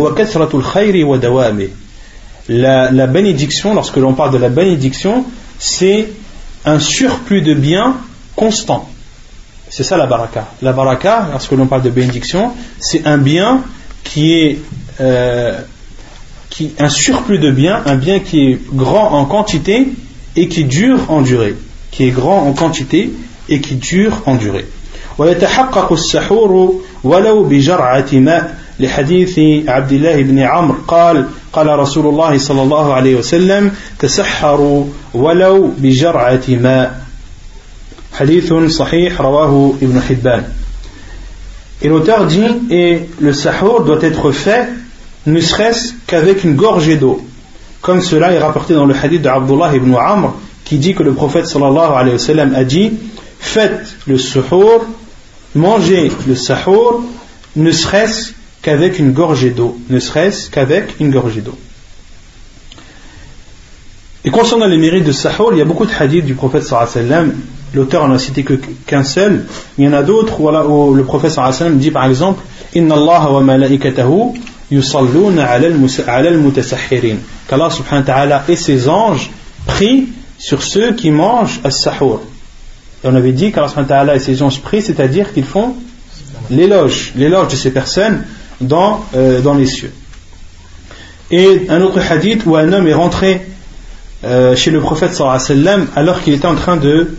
[SPEAKER 1] la, la bénédiction, lorsque l'on parle de la bénédiction, c'est un surplus de biens constant. C'est ça la baraka. La baraka, lorsque l'on parle de bénédiction, c'est un bien qui est euh, qui, un surplus de biens, un bien qui est grand en quantité et qui dure en durée, qui est grand en quantité et qui dure en durée. ويتحقق السحور ولو بجرعة ماء لحديث عبد الله بن عمرو قال قال رسول الله صلى الله عليه وسلم تسحروا ولو بجرعة ماء حديث صحيح رواه ابن حبان Et l'auteur dit, et le sahur doit être fait, ne serait-ce qu'avec une gorgée d'eau. Comme cela est rapporté dans le hadith de Abdullah ibn Amr qui dit que le prophète sallallahu alayhi wa sallam a dit Faites le suhour, mangez le sahur, ne serait-ce qu'avec une gorgée d'eau. Ne serait-ce qu'avec une gorgée d'eau. Et concernant les mérites de sahur, il y a beaucoup de hadiths du prophète sallallahu alayhi wa sallam. L'auteur n'en a cité qu'un seul. Il y en a d'autres où, le prophète sallallahu alayhi wa sallam dit par exemple Inna Allah wa malaikatahu yusalluna ala al-mutasahhirin qu'Allah subhanahu wa et ses anges prient sur ceux qui mangent as-sahur. Et on avait dit qu'Allah subhanahu wa et ses anges prient, c'est-à-dire qu'ils font l'éloge, l'éloge de ces personnes dans, euh, dans les cieux. Et un autre hadith où un homme est rentré euh, chez le prophète sallallahu alayhi wa alors qu'il était en train de,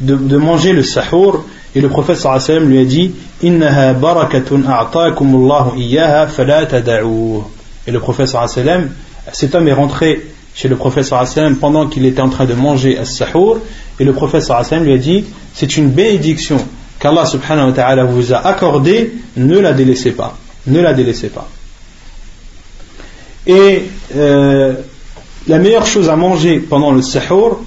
[SPEAKER 1] de, manger le sahur et le prophète sallallahu alayhi wa lui a dit et le prophète sallallahu cet homme est rentré chez le prophète sallam pendant qu'il était en train de manger as-sahur et le prophète sallam lui a dit c'est une bénédiction qu'Allah subhanahu wa ta'ala vous a accordée ne la délaissez pas ne la délaissez pas. Et euh, la meilleure chose à manger pendant le sahur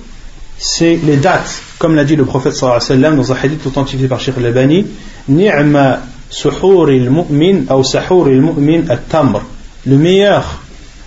[SPEAKER 1] c'est les dates comme l'a dit le prophète sallam dans un hadith authentifié par Sheikh al-Labani ni'ma suhur al-mu'min ou sahur al-mu'min at-tamr le meilleur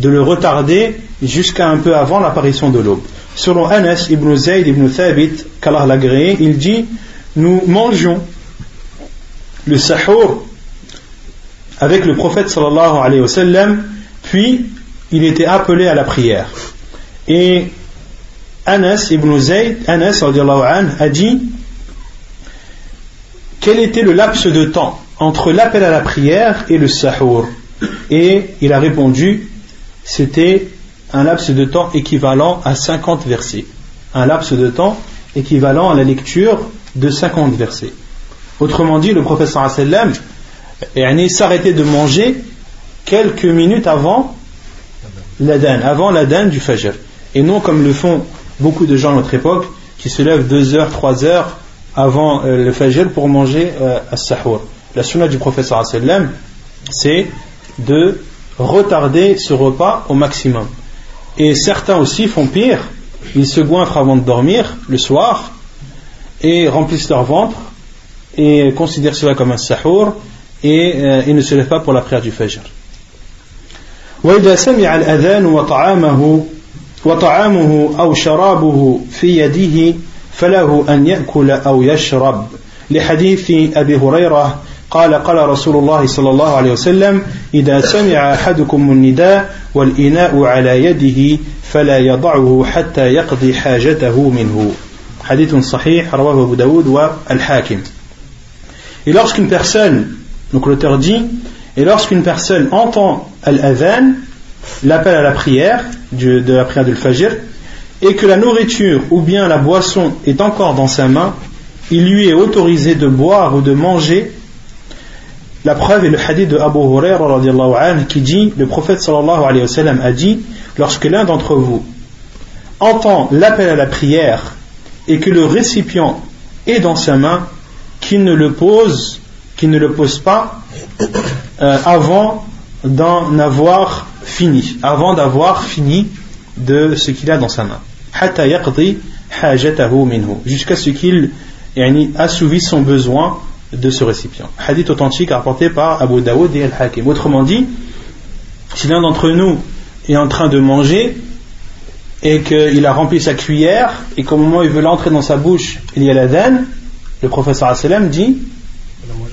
[SPEAKER 1] de le retarder jusqu'à un peu avant l'apparition de l'aube. Selon Anas ibn Zayd ibn Thabit qu'Allah l'a gréé il dit nous mangeons le sahur avec le prophète sallallahu alayhi wa sallam puis il était appelé à la prière. Et Anas ibn Zayd, Anas a dit quel était le laps de temps entre l'appel à la prière et le sahur? Et il a répondu c'était un laps de temps équivalent à 50 versets. Un laps de temps équivalent à la lecture de 50 versets. Autrement dit, le professeur sallam s'arrêtait de manger quelques minutes avant l'adhan, avant l'adhan du fajr. Et non comme le font beaucoup de gens à notre époque qui se lèvent deux heures, trois heures avant euh, le fajr pour manger euh, à sahur. La sunna du professeur sallam, c'est de retarder ce repas au maximum. Et certains aussi font pire, ils se goinfrent avant de dormir le soir et remplissent leur ventre et considèrent cela comme un sahur et euh, ils ne se lèvent pas pour la prière du fajr. وطعامه أو شرابه في يده فله أن يأكل أو يشرب لحديث أبي هريرة قال قال رسول الله صلى الله عليه وسلم إذا سمع أحدكم النداء والإناء على يده فلا يضعه حتى يقضي حاجته منه حديث صحيح رواه أبو داود والحاكم Et lorsqu'une personne, donc l'auteur dit, et lorsqu'une personne entend al-adhan, l'appel à la prière, de la prière du Fajr, et que la nourriture ou bien la boisson est encore dans sa main, il lui est autorisé de boire ou de manger. la preuve est le hadith de Abu Hurairah qui dit, le prophète sallallahu a dit, lorsque l'un d'entre vous entend l'appel à la prière et que le récipient est dans sa main, qu'il ne le pose, qu'il ne le pose pas euh, avant d'en avoir fini, avant d'avoir fini de ce qu'il a dans sa main. Jusqu'à ce qu'il assouvisse son besoin de ce récipient. Hadith authentique rapporté par Abu Daoud et Al-Hakim. Autrement dit, si l'un d'entre nous est en train de manger et qu'il a rempli sa cuillère et qu'au moment où il veut l'entrer dans sa bouche, il y a la denne, le professeur dit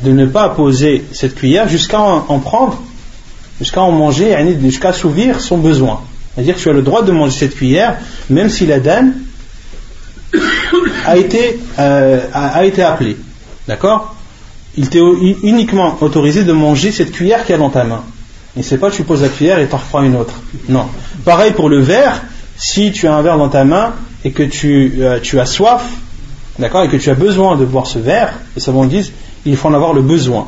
[SPEAKER 1] de ne pas poser cette cuillère jusqu'à en prendre jusqu'à en manger, jusqu'à assouvir son besoin. C'est-à-dire que tu as le droit de manger cette cuillère, même si la dame a été, euh, a, été appelée. D'accord? Il t'est uniquement autorisé de manger cette cuillère qui est dans ta main. Et c'est pas tu poses la cuillère et t'en reprends une autre. Non. Pareil pour le verre, si tu as un verre dans ta main et que tu, euh, tu as soif, d'accord, et que tu as besoin de boire ce verre, les savants disent, il faut en avoir le besoin.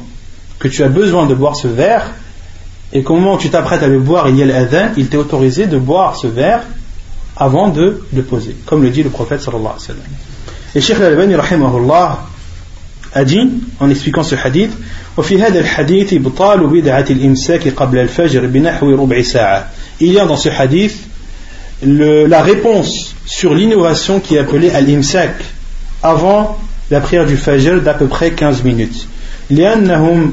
[SPEAKER 1] Que tu as besoin de boire ce verre, et qu'au moment où tu t'apprêtes à le boire, il y a l'adhan, il t'est autorisé de boire ce verre avant de le poser, comme le dit le prophète sallallahu alayhi wa sallam. Et Sheikh rahimahullah a dit, en expliquant ce hadith, وفي هذا الحديث إبطال بدعة الإمساك قبل الفجر بنحو ربع ساعة. Il y a dans ce hadith le, la réponse sur l'innovation qui est appelée al-imsak avant la prière du fajr d'à peu près 15 minutes. لأنهم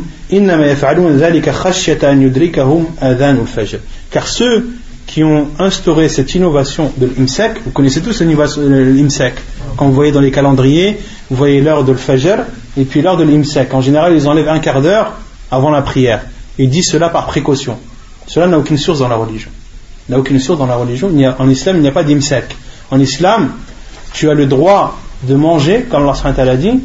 [SPEAKER 1] car ceux qui ont instauré cette innovation de l'imsek, vous connaissez tous l'imsek, quand vous voyez dans les calendriers, vous voyez l'heure de l'fajr et puis l'heure de l'imsek. En général, ils enlèvent un quart d'heure avant la prière. Ils disent cela par précaution. Cela n'a aucune source dans la religion. N'a aucune source dans la religion. en islam, il n'y a pas d'imsek. En islam, tu as le droit de manger, comme Allah a dit,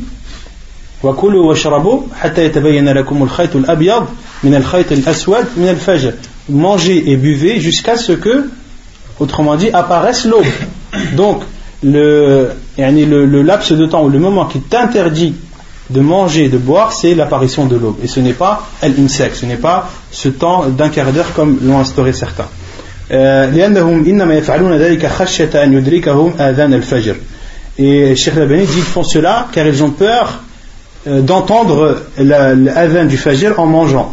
[SPEAKER 1] وكلوا واشربوا حتى يتبين لكم الخيط الأبيض من الخيط الأسود من الفجر mangez et buvez jusqu'à ce que autrement dit apparaisse l'aube donc le, le, le laps de temps ou le moment qui t'interdit de manger, de boire, c'est l'apparition de l'aube. Et ce n'est pas al-imsak, ce n'est pas ce temps d'un quart d'heure comme l'ont instauré certains. Euh, et Cheikh Labani dit qu'ils font cela car ils ont peur euh, d'entendre l'adhan du fajr en mangeant.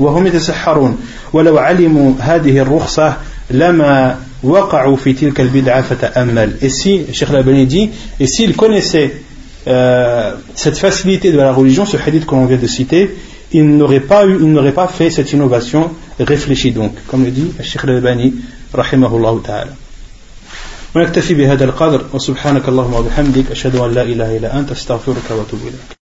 [SPEAKER 1] Et si, Cheikh Labani dit, et s'ils connaissaient euh, cette facilité de la religion ce hadith que l'on vient de citer il n'aurait pas eu il n'aurait pas fait cette innovation réfléchie donc comme le dit Cheikh Labani رحمه الله تعالى ونكتفي بهذا القدر وسبحانك اللهم وبحمدك أشهد أن لا إله إلا أنت أستغفرك وأتوب إليك